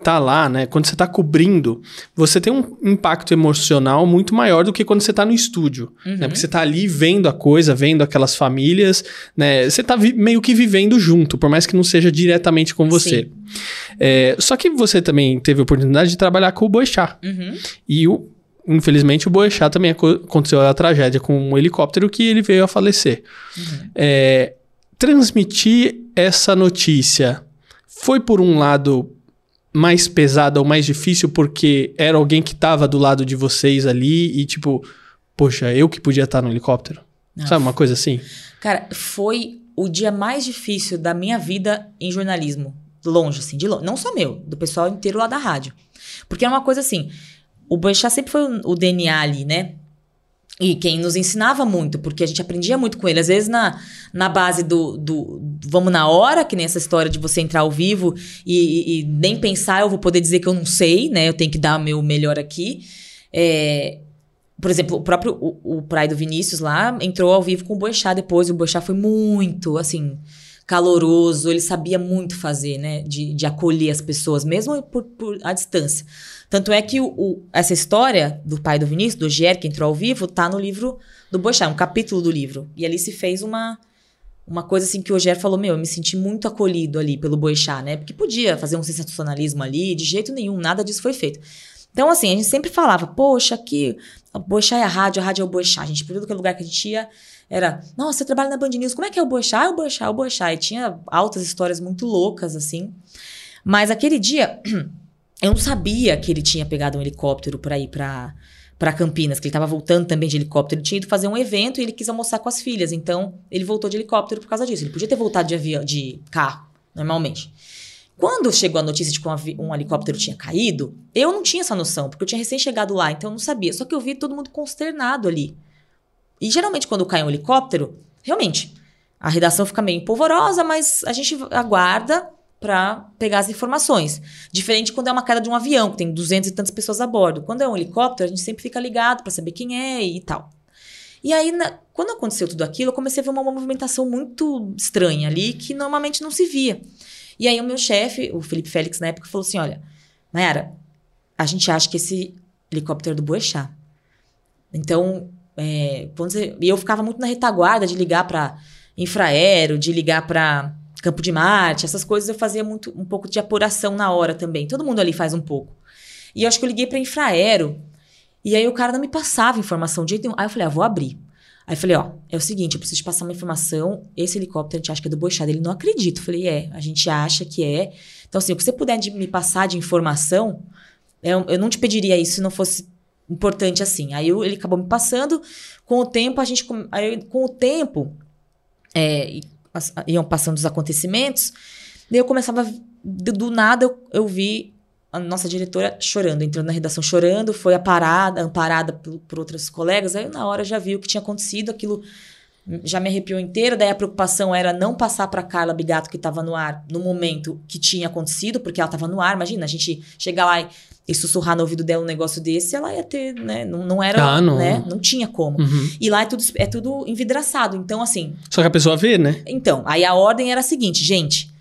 tá lá, né? Quando você tá cobrindo, você tem um impacto emocional muito maior do que quando você tá no estúdio, Uhum. né? Porque você tá ali vendo a coisa, vendo aquelas famílias, né? Você tá meio que vivendo junto, por mais que não seja diretamente com você. É, só que você também teve a oportunidade de trabalhar com o Boechat. Uhum. E o, infelizmente o Boechat também aco- aconteceu a tragédia com um helicóptero que ele veio a falecer. É, transmitir essa notícia foi por um lado mais pesada ou mais difícil porque era alguém que estava do lado de vocês ali e tipo, poxa, eu que podia estar no helicóptero. Não. Sabe uma coisa assim? Cara, foi o dia mais difícil da minha vida em jornalismo. Longe, assim, de longe. Não só meu, do pessoal inteiro lá da rádio. Porque é uma coisa assim, o Boechat sempre foi o DNA ali, né? E quem nos ensinava muito, porque a gente aprendia muito com ele. Às vezes na, na base do, do vamos na hora, que nem essa história de você entrar ao vivo e, e- e nem pensar, eu vou poder dizer que eu não sei, né? Eu tenho que dar o meu melhor aqui. É, por exemplo, o próprio o, o Praia do Vinícius lá entrou ao vivo com o Boechat depois. O Boechat foi muito, assim, caloroso. Ele sabia muito fazer, né? De, de acolher as pessoas, mesmo por, por a distância. Tanto é que o, o- essa história do pai do Vinícius, do Gier, que entrou ao vivo, tá no livro do Boechat, um capítulo do livro. E ali se fez uma... Uma coisa assim que o Ogier falou, meu, eu me senti muito acolhido ali pelo Boechat, né? Porque podia fazer um sensacionalismo ali, de jeito nenhum, nada disso foi feito. Então, assim, a gente sempre falava, poxa, aqui, Boechat é a rádio, a rádio é o. A gente, por todo lugar que a gente ia, era, nossa, você trabalha na Band News, como é que é o Boechat? É o Boechat, é o Boechat. E tinha altas histórias muito loucas, assim. Mas aquele dia, eu não sabia que ele tinha pegado um helicóptero pra ir pra, pra Campinas, que ele tava voltando também de helicóptero. Ele tinha ido fazer um evento e ele quis almoçar com as filhas. Então, ele voltou de helicóptero por causa disso. Ele podia ter voltado de avião, de carro, normalmente. Quando chegou a notícia de que um, um helicóptero tinha caído, eu não tinha essa noção, porque eu tinha recém chegado lá, então eu não sabia. Só que eu vi todo mundo consternado ali. E geralmente, quando cai um helicóptero, realmente, a redação fica meio polvorosa, mas a gente aguarda pra pegar as informações. Diferente quando é uma queda de um avião, que tem 200 e tantas pessoas a bordo. Quando é um helicóptero, a gente sempre fica ligado pra saber quem é e tal. E aí, na- quando aconteceu tudo aquilo, eu comecei a ver uma movimentação muito estranha ali, que normalmente não se via. E aí o meu chefe, o Felipe Félix, na época, falou assim, olha, Nayara, a gente acha que esse helicóptero é do Boechat. Então, é, você- e eu ficava muito na retaguarda de ligar para infraero, de ligar para Campo de Marte, essas coisas eu fazia muito um pouco de apuração na hora também. Todo mundo ali faz um pouco. E eu acho que eu liguei para infraero e aí o cara não me passava informação de jeito nenhum. Aí eu falei, ah, vou abrir. Aí falei, ó, é o seguinte, eu preciso passar uma informação. Esse helicóptero a gente acha que é do Boixá. Ele não acredita. Eu falei, é, a gente acha que é. Então, assim, o que você puder de- me passar de informação, eu, eu não te pediria isso se não fosse importante assim. Aí eu- ele acabou me passando. Com o tempo, a gente. Aí, com o tempo, é, iam passando os acontecimentos, daí eu começava. Do, do nada eu, eu vi a nossa diretora chorando, entrando na redação chorando, foi aparada, amparada por, por outros colegas. Aí na hora já vi o que tinha acontecido, aquilo já me arrepiou inteira. Daí a preocupação era não passar para Carla Bigato, que estava no ar, no momento que tinha acontecido, porque ela estava no ar. Imagina, a gente chegar lá e, e sussurrar no ouvido dela um negócio desse, ela ia ter, né? Não, não era, Ah, não. né? Não tinha como. Uhum. E lá é tudo, é tudo envidraçado. Então, assim, Só que a pessoa vê, né? então, aí a ordem era a seguinte, gente.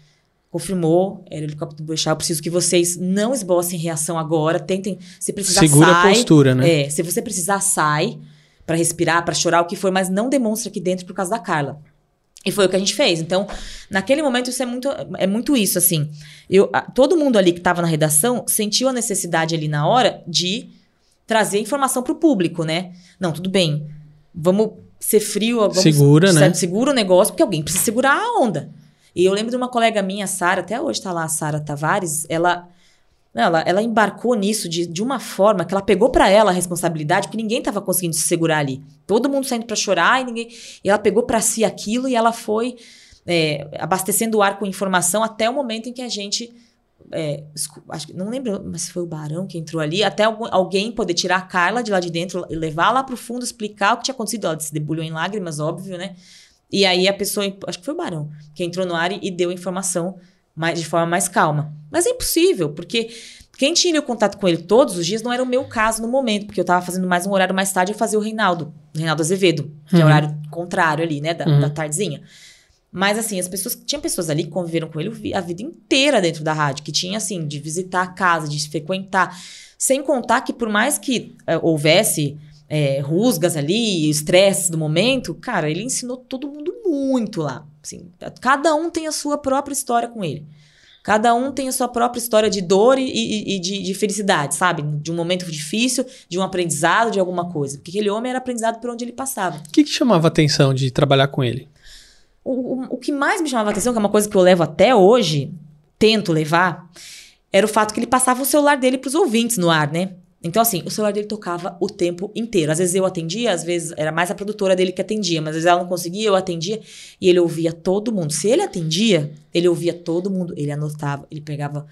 Confirmou, era o helicóptero do Boechat. Eu preciso que vocês não esbocem reação agora. Tentem, se precisar, Segura a sai. postura, né? É, se você precisar, sai pra respirar, pra chorar, o que for, mas não demonstra aqui dentro por causa da Carla. E foi o que a gente fez. Então, naquele momento, isso é muito, é muito isso, assim. Eu, a- todo mundo ali que estava na redação sentiu a necessidade ali na hora de trazer informação pro público, né? Não, tudo bem. Vamos ser frio, vamos Segura, né? Segura o negócio, porque alguém precisa segurar a onda. E eu lembro de uma colega minha, Sara, até hoje tá lá, a Sara Tavares, ela, ela, ela embarcou nisso de, de uma forma que ela pegou pra ela a responsabilidade, porque ninguém tava conseguindo se segurar ali. Todo mundo saindo pra chorar e ninguém. E ela pegou pra si aquilo e ela foi é, abastecendo o ar com informação até o momento em que a gente é, acho não lembro, mas foi o Barão que entrou ali, até algum- alguém poder tirar a Carla de lá de dentro levar lá pro fundo, explicar o que tinha acontecido. Ela se debulhou em lágrimas, óbvio, né? E aí a pessoa, acho que foi o Barão, que entrou no ar e, deu a informação mais, de forma mais calma. Mas é impossível, porque quem tinha o contato com ele todos os dias não era o meu caso no momento, porque eu tava fazendo mais um horário mais tarde, eu fazia o Reinaldo, Reinaldo Azevedo, que é o Uhum. horário contrário ali, né, da, Uhum. da tardezinha. Mas assim, as pessoas, tinha pessoas ali que conviveram com ele a vida inteira dentro da rádio, que tinha assim, de visitar a casa, de frequentar. Sem contar que por mais que eh, houvesse eh, rusgas ali, estresse do momento, cara, ele ensinou todo mundo muito lá. Assim, cada um tem a sua própria história com ele. Cada um tem a sua própria história de dor e, e- e de, de felicidade, sabe? De um momento difícil, de um aprendizado, de alguma coisa. Porque aquele homem era aprendizado por onde ele passava. O que, que chamava a atenção de trabalhar com ele? O, o, o que mais me chamava a atenção, que é uma coisa que eu levo até hoje, tento levar, era o fato que ele passava o celular dele pros ouvintes no ar, né? Então, assim, o celular dele tocava o tempo inteiro. Às vezes eu atendia, às vezes era mais a produtora dele que atendia, mas às vezes ela não conseguia, eu atendia e ele ouvia todo mundo. Se ele atendia, ele ouvia todo mundo, ele anotava, ele pegava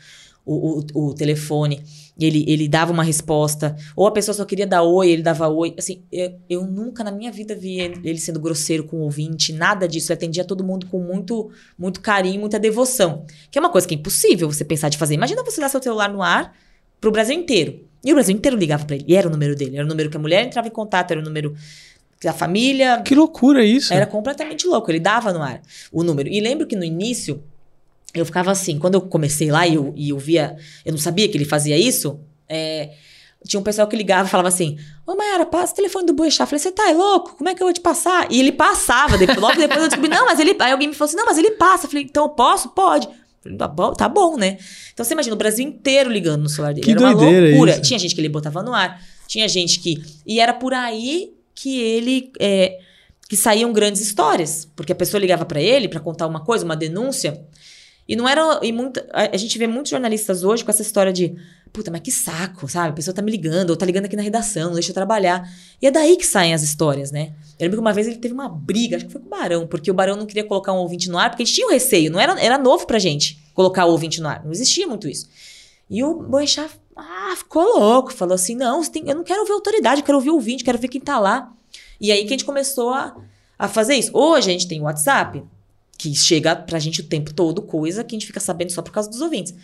o, o, o telefone, ele, ele dava uma resposta, ou a pessoa só queria dar oi, ele dava oi. Assim, eu, eu nunca na minha vida vi ele sendo grosseiro com o ouvinte, nada disso. Ele atendia todo mundo com muito, muito carinho, muita devoção. Que é uma coisa que é impossível você pensar de fazer. Imagina você dar seu celular no ar pro Brasil inteiro. E o Brasil inteiro ligava pra ele. E era o número dele. Era o número que a mulher entrava em contato, era o número da família. Que loucura isso. Era completamente louco. Ele dava no ar o número. E lembro que no início, eu ficava assim, quando eu comecei lá e eu, e eu via, eu não sabia que ele fazia isso, é, tinha um pessoal que ligava e falava assim: Ô Mayara, passa o telefone do Boechat. Eu falei, você tá é louco? Como é que eu vou te passar? E ele passava. Depois, logo depois eu descobri, não, mas ele. Aí alguém me falou assim: não, mas ele passa. Eu falei, então eu posso? Pode. Tá bom, tá bom, né? Então você imagina o Brasil inteiro ligando no celular dele. Que Era uma loucura. isso. Tinha gente que ele botava no ar, tinha gente que. E era por aí que ele. é, que saíam grandes histórias. Porque a pessoa ligava pra ele pra contar uma coisa, uma denúncia. E não era. E muita, a, a gente vê muitos jornalistas hoje com essa história de. Puta, mas que saco, sabe? A pessoa tá me ligando, ou tá ligando aqui na redação, não deixa eu trabalhar. E é daí que saem as histórias, né? Eu lembro que uma vez ele teve uma briga, acho que foi com o Barão, porque o Barão não queria colocar um ouvinte no ar, porque a gente tinha um receio, não era, era novo pra gente colocar o ouvinte no ar. Não existia muito isso. E o Boechat, ah, ficou louco, falou assim: não, tem- eu não quero ouvir autoridade, eu quero ouvir o ouvinte, quero ver quem tá lá. E aí que a gente começou a, a fazer isso. Hoje a gente tem o WhatsApp, que chega pra gente o tempo todo, coisa que a gente fica sabendo só por causa dos ouvintes.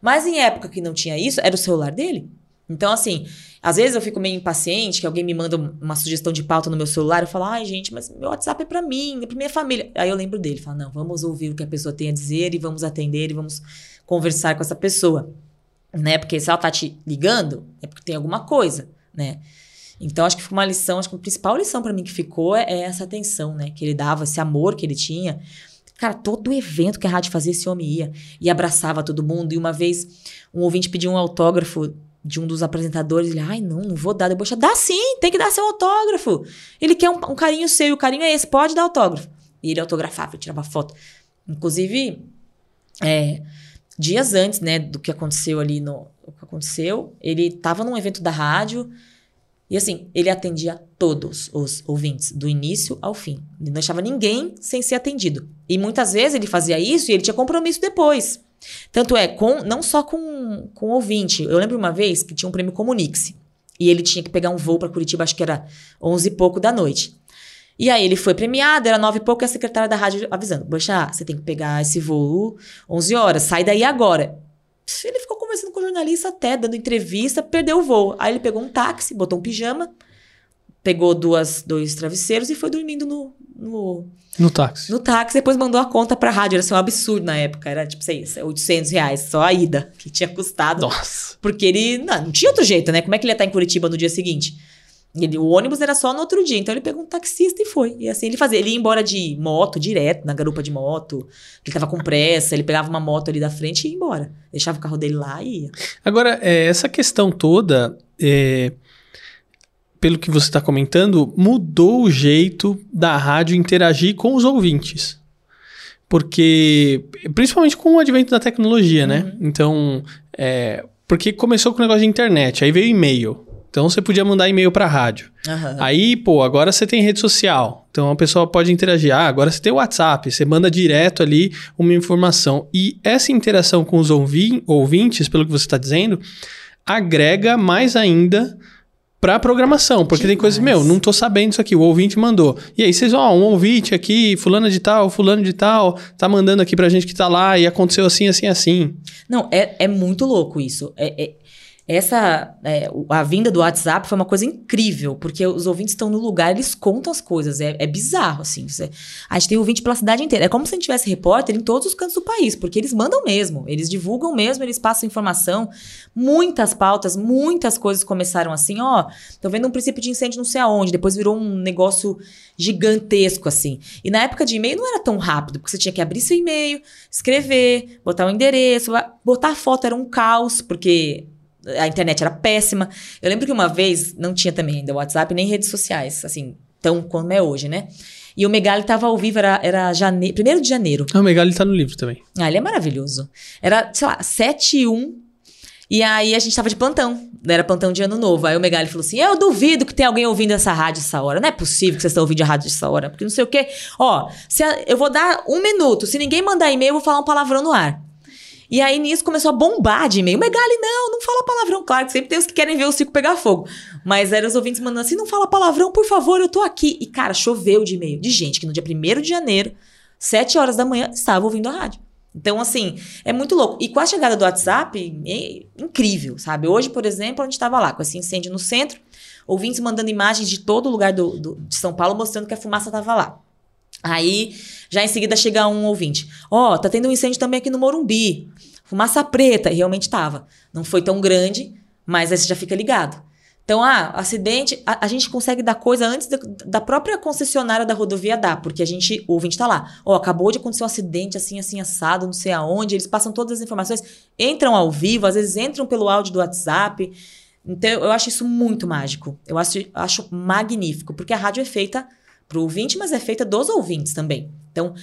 Mas em época que não tinha isso, era o celular dele. Então, assim, às vezes eu fico meio impaciente, que alguém me manda uma sugestão de pauta no meu celular, eu falo, ai, gente, mas meu WhatsApp é pra mim, é pra minha família. Aí eu lembro dele, falo, não, vamos ouvir o que a pessoa tem a dizer e vamos atender e vamos conversar com essa pessoa. Né? Porque se ela tá te ligando, é porque tem alguma coisa, né? Então, acho que foi uma lição, acho que a principal lição pra mim que ficou é, é essa atenção, né? Que ele dava, esse amor que ele tinha. Cara, todo evento que a rádio fazia, esse homem ia. E abraçava todo mundo. E uma vez, um ouvinte pediu um autógrafo de um dos apresentadores. Ele, ai, não, não vou dar. Depois, dá sim, tem que dar seu autógrafo. Ele quer um, um carinho seu, e o carinho é esse, pode dar autógrafo. E ele autografava, ele tirava foto. Inclusive, é, dias antes, né, do que aconteceu ali no... O que aconteceu, ele tava num evento da rádio... E assim, ele atendia todos os ouvintes, do início ao fim. Ele não deixava ninguém sem ser atendido. E muitas vezes ele fazia isso e ele tinha compromisso depois. Tanto é, com, não só com, com ouvinte. Eu lembro uma vez que tinha um prêmio Comunix. E ele tinha que pegar um voo para Curitiba, acho que era 11 e pouco da noite. E aí ele foi premiado, era 9 e pouco, e a secretária da rádio avisando: Boxa, você tem que pegar esse voo 11 horas, sai daí agora. Ele ficou conversando com o jornalista até, dando entrevista, perdeu o voo. Aí ele pegou um táxi, botou um pijama, pegou duas, dois travesseiros e foi dormindo no, no, No táxi. no táxi. Depois mandou a conta pra rádio. Era assim, um absurdo na época. Era tipo, sei, 800 reais só a ida, que tinha custado. Nossa. Porque ele não, não tinha outro jeito, né? Como é que ele ia estar em Curitiba no dia seguinte? Ele, o ônibus era só no outro dia, então ele pegou um taxista e foi. E assim ele fazia. Ele ia embora de moto, direto, na garupa de moto. Ele tava com pressa, ele pegava uma moto ali da frente e ia embora. Deixava o carro dele lá e ia. Agora, é, essa questão toda, é, pelo que você está comentando, mudou o jeito da rádio interagir com os ouvintes. Porque, principalmente com o advento da tecnologia, né? Então, é, porque começou com o negócio de internet, aí veio e-mail. Então você podia mandar e-mail para rádio. Aham. Aí, pô, agora você tem rede social. Então a pessoa pode interagir. Ah, agora você tem o WhatsApp. Você manda direto ali uma informação. E essa interação com os ouvi- ouvintes, pelo que você está dizendo, agrega mais ainda pra programação. Porque tem coisas, meu, não tô sabendo isso aqui. O ouvinte mandou. E aí vocês, ó, um ouvinte aqui, fulano de tal, fulano de tal, tá mandando aqui pra gente que tá lá e aconteceu assim, assim, assim. Não, é, é muito louco isso. É, é- essa, é, a vinda do WhatsApp foi uma coisa incrível, porque os ouvintes estão no lugar, eles contam as coisas. É, é bizarro, assim. Você- a gente tem ouvinte pela cidade inteira. É como se a gente tivesse repórter em todos os cantos do país, porque eles mandam mesmo, eles divulgam mesmo, eles passam informação. Muitas pautas, muitas coisas começaram assim, ó. Tô vendo um princípio de incêndio não sei aonde, depois virou um negócio gigantesco, assim. E na época de e-mail não era tão rápido, porque você tinha que abrir seu e-mail, escrever, botar o endereço, botar a foto era um caos, porque a internet era péssima. Eu lembro que uma vez não tinha também ainda WhatsApp nem redes sociais, assim, tão como é hoje, né? E o Megali tava ao vivo, era, era jane... 1 de janeiro. Ah, o Megali tá no livro também. Ah, ele é maravilhoso. Era, sei lá, 7 e 1. E aí a gente tava de plantão. Era plantão de ano novo. Aí o Megali falou assim: Eu duvido que tenha alguém ouvindo essa rádio essa hora. Não é possível que vocês estão ouvindo a rádio essa hora. Porque não sei o quê. Ó, se a- eu vou dar um minuto. Se ninguém mandar e-mail, eu vou falar um palavrão no ar. E aí nisso começou a bombar de e-mail. Megali, não, não fala palavrão. Claro que sempre tem os que querem ver o circo pegar fogo. Mas eram os ouvintes mandando assim: não fala palavrão, por favor, eu tô aqui. E cara, choveu de e-mail de gente que no dia 1 de janeiro, 7 horas da manhã, estava ouvindo a rádio. Então, assim, é muito louco. E com a chegada do WhatsApp, é incrível, sabe? Hoje, por exemplo, a gente estava lá com esse incêndio no centro, ouvintes mandando imagens de todo lugar do, do- de São Paulo mostrando que a fumaça estava lá. Aí, já em seguida chega um ouvinte. Ó, tá tendo um incêndio também aqui no Morumbi. Fumaça preta. E realmente tava. Não foi tão grande, mas aí você já fica ligado. Então, ah, acidente, a, a gente consegue dar coisa antes da, da própria concessionária da rodovia dar, porque a gente, o ouvinte tá lá. Ó, acabou de acontecer um acidente assim, assim, assado, não sei aonde. Eles passam todas as informações, entram ao vivo, às vezes entram pelo áudio do WhatsApp. Então, eu acho isso muito mágico. Eu acho, acho magnífico, porque a rádio é feita pro ouvinte, mas é feita dos ouvintes também. Então,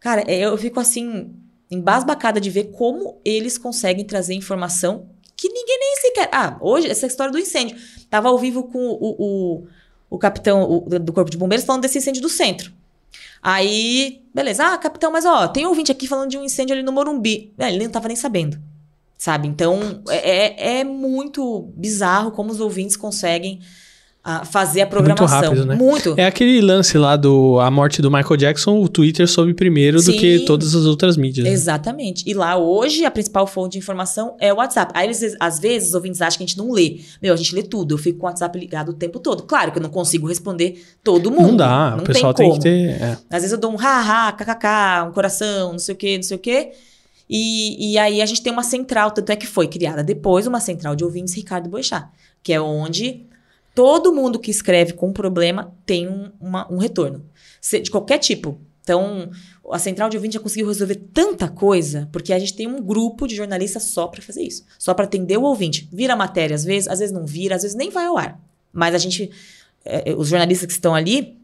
cara, é, eu fico assim, embasbacada de ver como eles conseguem trazer informação que ninguém nem sequer. Ah, hoje, essa história do incêndio. Tava ao vivo com o, o, o capitão o- do Corpo de Bombeiros falando desse incêndio do centro. Aí, beleza. Ah, capitão, mas ó, tem ouvinte aqui falando de um incêndio ali no Morumbi. É, ele não tava nem sabendo. Sabe? Então, é, é- é muito bizarro como os ouvintes conseguem ah, fazer a programação. rápido, né? Muito. É aquele lance lá do a morte do Michael Jackson, o Twitter soube primeiro do Sim. que todas as outras mídias. né? Exatamente. E lá hoje a principal fonte de informação é o WhatsApp. Aí eles, às vezes os ouvintes acham que a gente não lê. Meu, a gente lê tudo. Eu fico com o WhatsApp ligado o tempo todo. Claro que eu não consigo responder todo mundo. Não dá, Não o pessoal tem, como. que ter. é. Às vezes eu dou um haha, kkk, um coração, não sei o quê, não sei o quê. E, e aí a gente tem uma central, tanto é que foi criada depois uma central de ouvintes Ricardo Boechat, que é onde todo mundo que escreve com problema tem um, uma- um retorno, de qualquer tipo. Então, a central de ouvintes já conseguiu resolver tanta coisa, porque a gente tem um grupo de jornalistas só para fazer isso, só para atender o ouvinte. Vira matéria às vezes, às vezes não vira, às vezes nem vai ao ar. Mas a gente, eh, eh, os jornalistas que estão ali,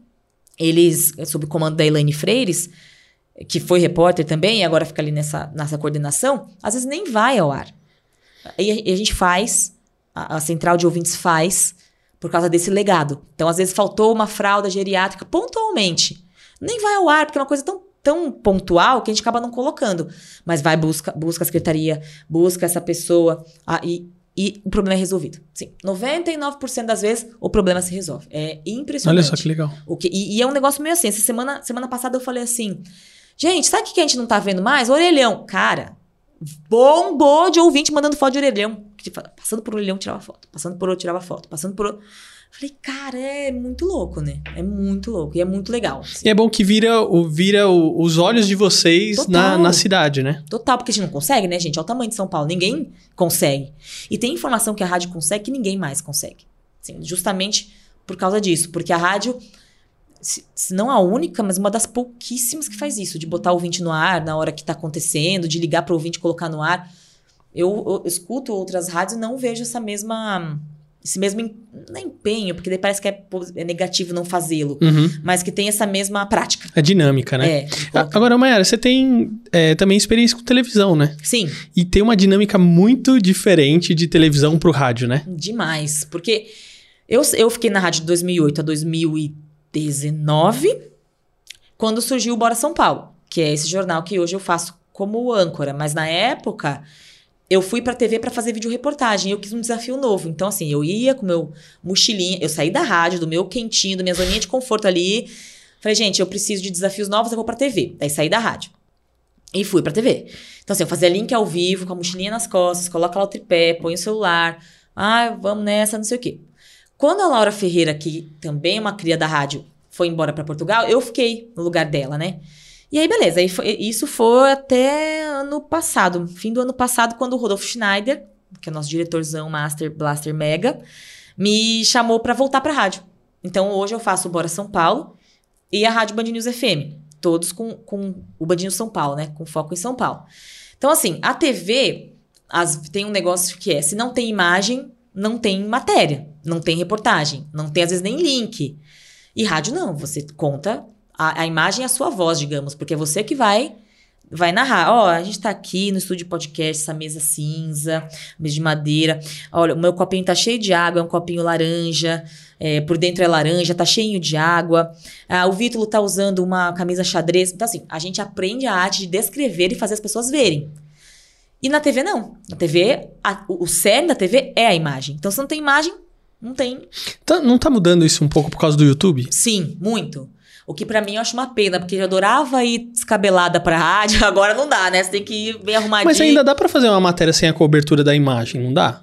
eles, eh, sob o comando da Elaine Freires, que foi repórter também e agora fica ali nessa, nessa coordenação, às vezes nem vai ao ar. E a, e a gente faz, a, a central de ouvintes faz, por causa desse legado. Então, às vezes faltou uma fralda geriátrica pontualmente. Nem vai ao ar, porque é uma coisa tão, tão pontual que a gente acaba não colocando. Mas vai, busca, busca a secretaria, busca essa pessoa ah, e, e o problema é resolvido. Sim, 99% das vezes o problema se resolve. É impressionante. Olha só que legal. O que, e, e é um negócio meio assim. Essa semana, semana passada eu falei assim: gente, sabe o que que a gente não tá vendo mais? Orelhão. Cara, bombou de ouvinte mandando foto de orelhão. Passando por orelhão, tirava foto. Passando por outro, tirava foto. Passando por outro. Falei, cara, é muito louco, né? É muito louco. E é muito legal. assim. E é bom que vira, o, vira o- os olhos de vocês na, Total. na cidade, né? Total, porque a gente não consegue, né, gente? Olha o tamanho de São Paulo. Ninguém consegue. E tem informação que a rádio consegue que ninguém mais consegue. Assim, justamente por causa disso. Porque a rádio, se, se não a única, mas uma das pouquíssimas que faz isso, de botar o ouvinte no ar na hora que tá acontecendo, de ligar para o ouvinte e colocar no ar. Eu, eu escuto outras rádios e não vejo essa mesma. Esse mesmo é empenho, porque daí parece que é, é negativo não fazê-lo, Uhum. mas que tem essa mesma prática. É dinâmica, né? É. A- Agora, Mayara, você tem é, também experiência com televisão, né? Sim. E tem uma dinâmica muito diferente de televisão pro rádio, né? Demais. Porque Eu, eu fiquei na rádio de 2008 a 2019, quando surgiu o Bora São Paulo, que é esse jornal que hoje eu faço como âncora. Mas na época, eu fui pra TV pra fazer vídeo reportagem. Eu quis um desafio novo. Então, assim, eu ia com meu mochilinha, eu saí da rádio, do meu quentinho, da minha zoninha de conforto ali. Falei, gente, eu preciso de desafios novos, eu vou pra TV. Daí saí da rádio. E fui pra TV. Então, assim, eu fazia link ao vivo, com a mochilinha nas costas, coloca lá o tripé, põe o celular. Ah, vamos nessa, não sei o quê. Quando a Laura Ferreira, que também é uma cria da rádio, foi embora pra Portugal, eu fiquei no lugar dela, né? E aí, beleza. Foi- isso foi até ano passado, fim do ano passado, quando o Rodolfo Schneider, que é o nosso diretorzão Master Blaster Mega, me chamou pra voltar pra rádio. Então, hoje eu faço o Bora São Paulo e a Rádio Band News FM. Todos com, com o Band News São Paulo, né? Com foco em São Paulo. Então, assim, a TV as- tem um negócio que é: se não tem imagem, não tem matéria, não tem reportagem, não tem às vezes nem link. E rádio não, você conta a, a imagem e a sua voz, digamos, porque é você que vai vai narrar. Ó, a gente tá aqui no estúdio podcast, essa mesa cinza, mesa de madeira. Olha, o meu copinho tá cheio de água, é um copinho laranja. é, por dentro é laranja, tá cheio de água. Ah, o Vítulo tá usando uma camisa xadrez. Então, assim, a gente aprende a arte de descrever e fazer as pessoas verem. E na TV, não. Na TV, a- o cerne da TV é a imagem. Então, se não tem imagem, não tem Tá- não tá mudando isso um pouco por causa do YouTube? Sim, muito. O que pra mim eu acho uma pena, porque eu adorava ir descabelada pra rádio, agora não dá, né? Você tem que ir bem arrumadinho. Mas ainda dá pra fazer uma matéria sem a cobertura da imagem, não dá?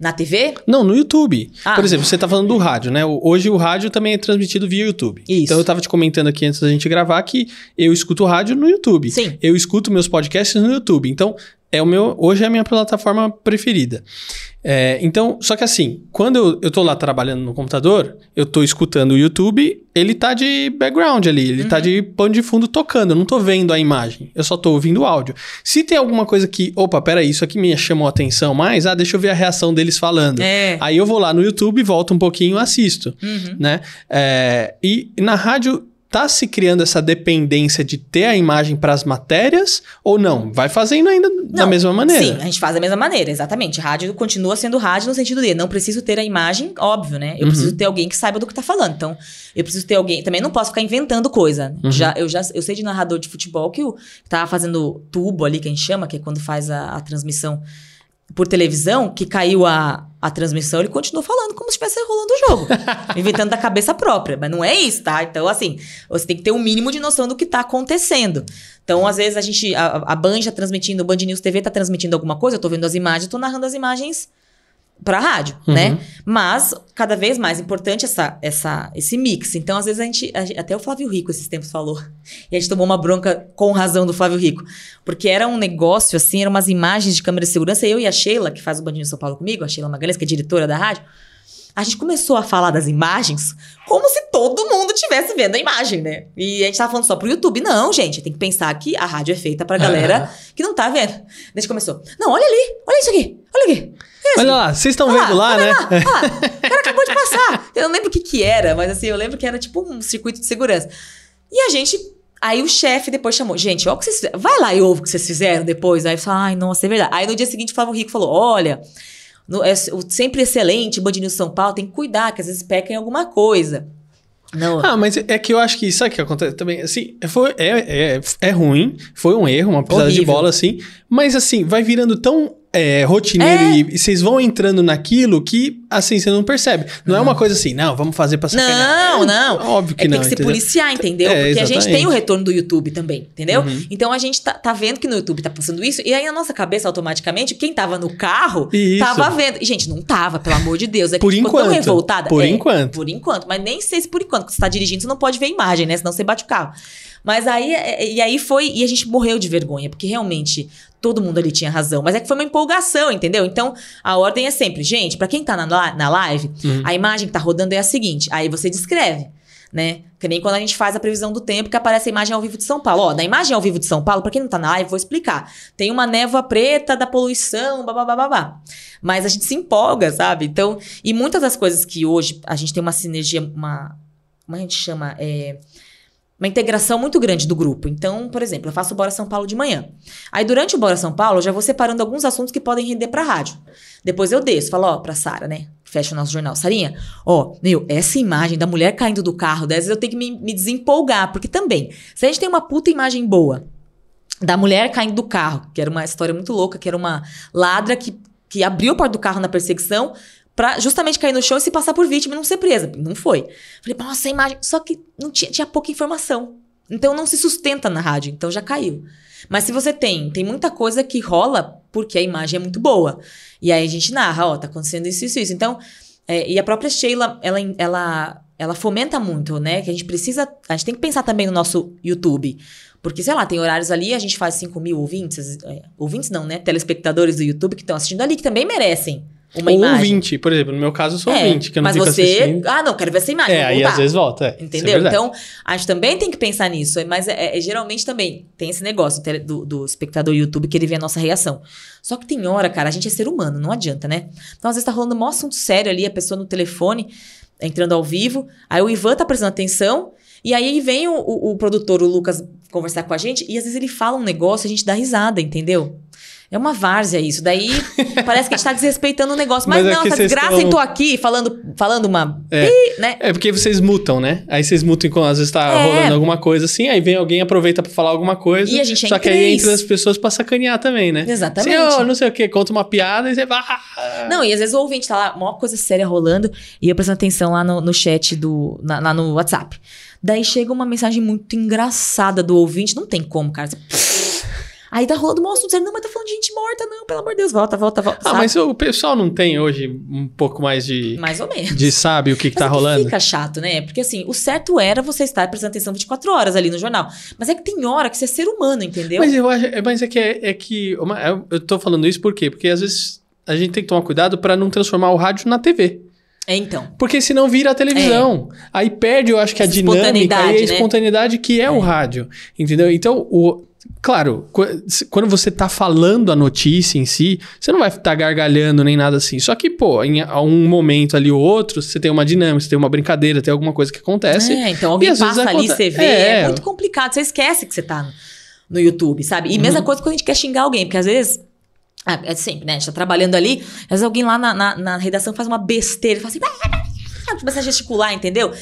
Na TV? Não, no YouTube. Ah. Por exemplo, você tá falando do rádio, né? Hoje o rádio também é transmitido via YouTube. Isso. Então eu tava te comentando aqui antes da gente gravar que eu escuto rádio no YouTube. Sim. Eu escuto meus podcasts no YouTube. Então, é o meu, hoje é a minha plataforma preferida. É, então, só que assim, quando eu, eu tô lá trabalhando no computador, eu tô escutando o YouTube, ele tá de background ali, ele tá de pano de fundo tocando, eu não tô vendo a imagem, eu só tô ouvindo o áudio. Se tem alguma coisa que, opa, peraí, isso aqui me chamou a atenção mais, ah, deixa eu ver a reação deles falando. É. Aí eu vou lá no YouTube, volto um pouquinho e assisto, né? É, e na rádio tá se criando essa dependência de ter a imagem para as matérias ou não? Vai fazendo ainda da Não, mesma maneira? Sim, a gente faz da mesma maneira, exatamente. Rádio continua sendo rádio no sentido de não preciso ter a imagem, óbvio, né? Eu preciso ter alguém que saiba do que tá falando. Então, eu preciso ter alguém. Também não posso ficar inventando coisa. Já, eu já eu sei de narrador de futebol que o tava fazendo tubo ali, que a gente chama, que é quando faz a, a transmissão por televisão, que caiu a, a transmissão, ele continuou falando como se estivesse rolando o jogo. inventando da cabeça própria. Mas não é isso, tá? Então, assim, você tem que ter um mínimo de noção do que tá acontecendo. Então, às vezes, a gente. A, a Band tá transmitindo, o Band News TV tá transmitindo alguma coisa, eu tô vendo as imagens, tô narrando as imagens pra rádio, né? Mas, cada vez mais importante essa, essa, esse mix. Então, às vezes, a gente, a gente- Até o Flávio Rico esses tempos falou. E a gente tomou uma bronca com razão do Flávio Rico. Porque era um negócio, assim, eram umas imagens de câmera de segurança. Eu e a Sheila, que faz o Bandinho São Paulo comigo, a Sheila Magalhães, que é diretora da rádio, a gente começou a falar das imagens como se todo mundo estivesse vendo a imagem, né? E a gente tava falando só pro YouTube. Não, gente, tem que pensar que a rádio é feita pra galera que não tá vendo. A gente começou. Não, olha ali, olha isso aqui, olha aqui. Olha Olha isso lá, vocês estão vendo lá, né? Lá, lá. O cara acabou de passar. Eu não lembro o que que era, mas assim, eu lembro que era tipo um circuito de segurança. E a gente... Aí o chefe depois chamou, gente, olha o que vocês fizeram. Vai lá e ouve o que vocês fizeram depois. Aí falei, ai, nossa, é verdade. Aí no dia seguinte o Flávio Rico falou, olha... no- é sempre excelente Band News São Paulo, tem que cuidar, que às vezes peca em alguma coisa. Não, Ah, mas é que eu acho que sabe o que acontece também? Assim, foi, é, é, é ruim, foi um erro, uma pisada de Horrível. bola, assim, mas assim, vai virando tão é, rotineiro É. e, vocês vão entrando naquilo que, assim, você não percebe. Não é uma coisa assim, não, vamos fazer pra sacanear. Não, É, não. Óbvio que é, não. Tem que se entendeu? policiar, entendeu? É, Porque a gente tem exatamente. o retorno do YouTube também, entendeu? Uhum. Então a gente tá, tá vendo que no YouTube tá passando isso, e aí na nossa cabeça, automaticamente, quem tava no carro Isso. tava vendo. E, gente, não tava, pelo amor de Deus. É que Por a ficou tão enquanto. revoltada. Por É, enquanto. Por enquanto. Mas nem sei se por enquanto. Quando você tá dirigindo, você não pode ver imagem, né? Senão você bate o carro. Mas aí, e aí foi, e a gente morreu de vergonha, porque realmente todo mundo ali tinha razão. Mas é que foi uma empolgação, entendeu? Então, a ordem é sempre, gente, pra quem tá na, na live, Uhum. a imagem que tá rodando é a seguinte. Aí você descreve, né? Que nem quando a gente faz a previsão do tempo que aparece a imagem ao vivo de São Paulo. Ó, da imagem ao vivo de São Paulo, pra quem não tá na live, vou explicar. Tem uma névoa preta da poluição, babá. Mas a gente se empolga, sabe? Então, e muitas das coisas que hoje a gente tem uma sinergia, uma. Como a gente chama? É, uma integração muito grande do grupo. Então, por exemplo, eu faço o Bora São Paulo de manhã. Aí, durante o Bora São Paulo, eu já vou separando alguns assuntos que podem render pra rádio. Depois eu desço, falo, ó, pra Sara, né? Fecha o nosso jornal. Sarinha, ó, meu, essa imagem da mulher caindo do carro, dessas eu tenho que me, me desempolgar, porque também, se a gente tem uma puta imagem boa da mulher caindo do carro, que era uma história muito louca, que era uma ladra que, que abriu a porta do carro na perseguição pra justamente cair no chão e se passar por vítima e não ser presa. Não foi. Falei, nossa, a imagem. Só que não tinha, tinha pouca informação. Então não se sustenta na rádio, então já caiu. Mas se você tem, tem muita coisa que rola porque a imagem é muito boa. E aí a gente narra, ó, tá acontecendo isso, isso, isso. Então, é, e a própria Sheila, ela, ela, ela fomenta muito, né? Que a gente precisa. A gente tem que pensar também no nosso YouTube. Porque, sei lá, tem horários ali, a gente faz 5 mil ouvintes, é, ouvintes não, né? Telespectadores do YouTube que estão assistindo ali, que também merecem uma Ou imagem. 20, por exemplo, no meu caso eu sou É, 20, que eu não mas você. assistindo. Ah, não, quero ver essa imagem. É, aí às vezes volta. É, é Entendeu? verdade. então, a gente também tem que pensar nisso. Mas é, é- geralmente também tem esse negócio do do, do espectador YouTube que ele vê a nossa reação. Só que tem hora, cara, a gente é ser humano, não adianta, né? Então, às vezes tá rolando um assunto sério ali, a pessoa no telefone, entrando ao vivo. Aí o Ivan tá prestando atenção. E aí vem o, o- o produtor, o Lucas, conversar com a gente. E às vezes ele fala um negócio e a gente dá risada, entendeu? É uma várzea isso. Daí parece que a gente tá desrespeitando o negócio. Mas, Mas é não, essa desgraça tão- e tô aqui falando, falando uma. É. pi, né? É porque vocês mutam, né? Aí vocês mutam quando às vezes tá É. rolando alguma coisa assim, aí vem alguém aproveita pra falar alguma coisa. E a gente é Só que aí três. entra as pessoas pra sacanear também, né? Exatamente. Assim, "Ô, não sei o que, conta uma piada e você vai. Não, e às vezes o ouvinte tá lá, uma coisa séria rolando, e eu prestando atenção lá no, no chat do. na- lá no WhatsApp. Daí chega uma mensagem muito engraçada do ouvinte. Não tem como, cara. Você- Aí tá rolando um assunto dizendo, não, mas tá falando de gente morta, não, pelo amor de Deus, volta, volta, volta. Ah, sabe? mas o pessoal não tem hoje um pouco mais de. Mais ou menos. de sabe o que, que Mas tá é que rolando? fica chato, né? Porque assim, o certo era você estar prestando atenção 24 horas ali no jornal. Mas é que tem hora que você é ser humano, entendeu? Mas eu acho, é- mas é que é, é que eu- tô falando isso por quê? Porque às vezes a gente tem que tomar cuidado pra não transformar o rádio na TV. É então. Porque senão vira a televisão. Aí perde, eu acho que a dinâmica e a espontaneidade, né? espontaneidade que é, o rádio. Entendeu? Então, o. Claro, quando você tá falando a notícia em si, você não vai estar gargalhando nem nada assim. Só que, pô, em um momento ali ou outro, você tem uma dinâmica, você tem uma brincadeira, tem alguma coisa que acontece. É, então E alguém passa ali, aconte- você vê, É. é. muito complicado. Você esquece que você tá no, YouTube, sabe? E mesma Uhum. coisa quando a gente quer xingar alguém, porque às vezes. ah, é sempre, né? A gente tá trabalhando ali, às vezes alguém lá na, na, na redação faz uma besteira, fala assim. Começa a gesticular, entendeu?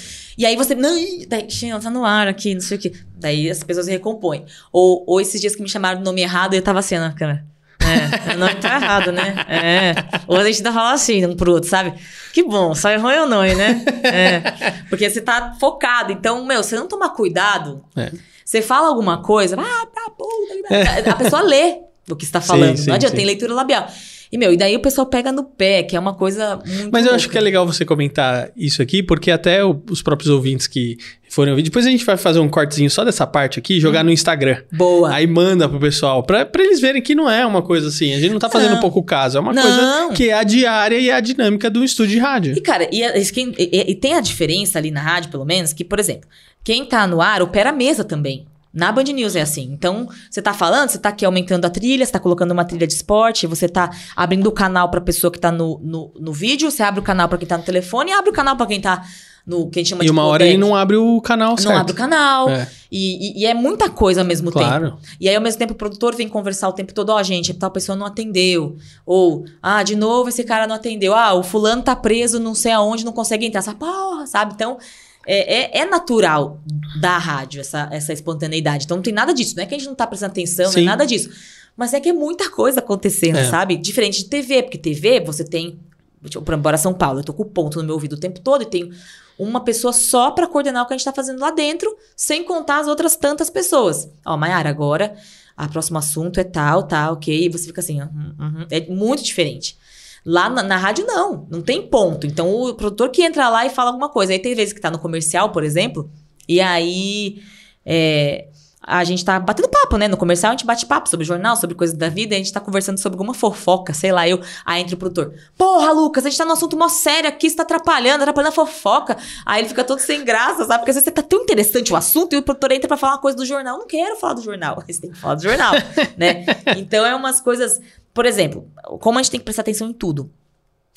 E aí você. Não, daí, Xena, tá no ar aqui, não sei o quê. Daí as pessoas se recompõem. Ou, ou esses dias que me chamaram do nome errado, eu tava assim na câmera. É, o nome tá errado, né? É. Ou a gente tá falando assim um pro outro, sabe? Que bom, só errou o nome, né? É. Porque você tá focado. Então, meu, você não tomar cuidado, É. você fala alguma coisa, ah, tá puta, a pessoa lê o que você tá Sim, falando. sim, não adianta, sim. tem leitura labial. E, meu, e daí o pessoal pega no pé, que é uma coisa muito. Mas eu acho louca. que é legal você comentar isso aqui, porque até os próprios ouvintes que forem ouvir. Depois a gente vai fazer um cortezinho só dessa parte aqui e jogar no Instagram. Boa. Aí manda pro pessoal, pra, pra eles verem que não é uma coisa assim. A gente não tá fazendo Não. pouco caso, é uma Não. coisa que é a diária e é a dinâmica do estúdio de rádio. E, cara, e, isso que- e- e tem a diferença ali na rádio, pelo menos, que, por exemplo, quem tá no ar opera a mesa também. Na Band News é assim. Então, você tá falando, você tá aqui aumentando a trilha, você tá colocando uma trilha de esporte, você tá abrindo o canal pra pessoa que tá no, no, no vídeo, você abre o canal pra quem tá no telefone e abre o canal pra quem tá no. que a gente chama E de uma hora ele não abre o canal Não certo. abre o canal. É. E, e- e é muita coisa ao mesmo tempo. Claro. E aí, ao mesmo tempo, o produtor vem conversar o tempo todo, ó, gente, tal pessoa não atendeu. Ou, ah, de novo esse cara não atendeu. Ah, o fulano tá preso não sei aonde, não consegue entrar. Essa porra, sabe? Então, é, é, é natural da rádio essa, essa espontaneidade. Então, não tem nada disso. Não é que a gente não tá prestando atenção, não Sim. é nada disso. Mas é que é muita coisa acontecendo, É. sabe? Diferente de TV, porque TV você tem. Tipo, por exemplo, bora São Paulo, eu tô com o ponto no meu ouvido o tempo todo e tenho uma pessoa só pra coordenar o que a gente tá fazendo lá dentro, sem contar as outras tantas pessoas. Ó, Mayara, agora, a próximo assunto é tal, tal, ok. E você fica assim, uhum, uhum. é muito diferente. Lá na, na rádio, não. Não tem ponto. Então, o produtor que entra lá e fala alguma coisa. Aí tem vezes que tá no comercial, por exemplo, e aí. é, a gente tá batendo papo, né? No comercial a gente bate papo sobre jornal, sobre coisas da vida, e a gente tá conversando sobre alguma fofoca, sei lá, eu. Aí entra o produtor. Porra, Lucas, a gente tá num assunto mó sério aqui, você tá atrapalhando, atrapalhando a fofoca. Aí ele fica todo sem graça, sabe? Porque às vezes tá tão interessante o assunto e o produtor entra pra falar uma coisa do jornal. Eu não quero falar do jornal. Você tem que falar do jornal, né? Então é umas coisas. Por exemplo, como a gente tem que prestar atenção em tudo.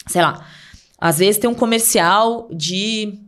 Sei lá. Às vezes tem um comercial de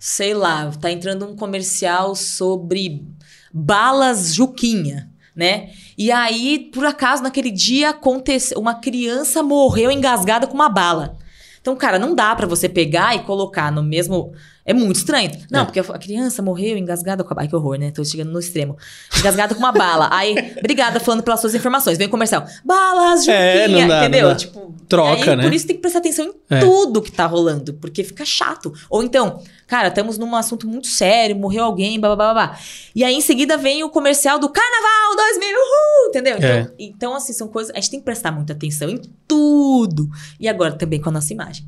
sei lá, tá entrando um comercial sobre balas Juquinha, né? E aí, por acaso, naquele dia aconteceu, uma criança morreu engasgada com uma bala. Então, cara, não dá pra você pegar e colocar no mesmo. É muito estranho. Não, É. porque a criança morreu engasgada com a bala. Ai, que horror, né? Tô chegando no extremo. Engasgada com uma bala. Aí, obrigada falando pelas suas informações. Vem o comercial. Balas, Juquinha, É, não dá, entendeu? não dá. Tipo, Troca, aí, né? Por isso tem que prestar atenção em É. tudo que tá rolando, porque fica chato. Ou então, cara, estamos num assunto muito sério, morreu alguém, blá, blá, blá, blá. E aí, em seguida, vem o comercial do Carnaval 2000, uhul, entendeu? Então, É. então, assim, são coisas... A gente tem que prestar muita atenção em tudo. E agora também com a nossa imagem.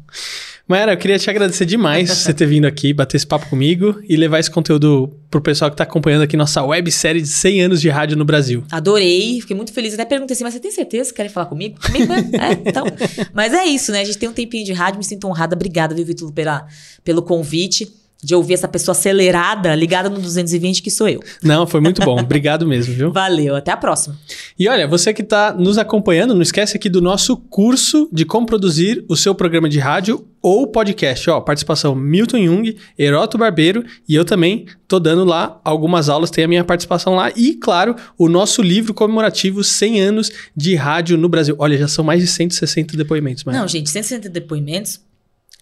Maera, eu queria te agradecer demais por você ter vindo aqui, bater esse papo comigo e levar esse conteúdo pro pessoal que tá acompanhando aqui nossa websérie de 100 anos de rádio no Brasil. Adorei, fiquei muito feliz. Até perguntei assim, mas você tem certeza que querem falar comigo? Comigo, é? É, então. Mas é isso, né? A gente tem um tempinho de rádio, me sinto honrada. Obrigada, viu, Vitor, pela, pelo convite. De ouvir essa pessoa acelerada, ligada no 220, que sou eu. Não, foi muito bom. Obrigado mesmo, viu? Valeu, até a próxima. E olha, você que está nos acompanhando, não esquece aqui do nosso curso de como produzir o seu programa de rádio ou podcast. Ó, participação Milton Jung, Heroto Barbeiro e eu também tô dando lá algumas aulas, tem a minha participação lá e, claro, o nosso livro comemorativo 100 anos de rádio no Brasil. Olha, já são mais de 160 depoimentos, mas Não, gente, 160 depoimentos.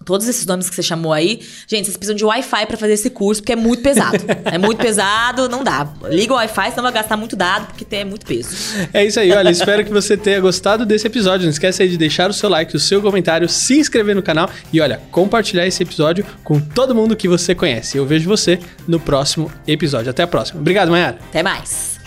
Todos esses nomes que você chamou aí, gente, vocês precisam de Wi-Fi pra fazer esse curso, porque é muito pesado. é muito pesado, não dá. Liga o Wi-Fi, senão vai gastar muito dado, porque tem é muito peso. É isso aí, olha, espero que você tenha gostado desse episódio. Não esquece aí de deixar o seu like, o seu comentário, se inscrever no canal e olha, compartilhar esse episódio com todo mundo que você conhece. Eu vejo você no próximo episódio. Até a próxima. Obrigado, Mayara. Até mais.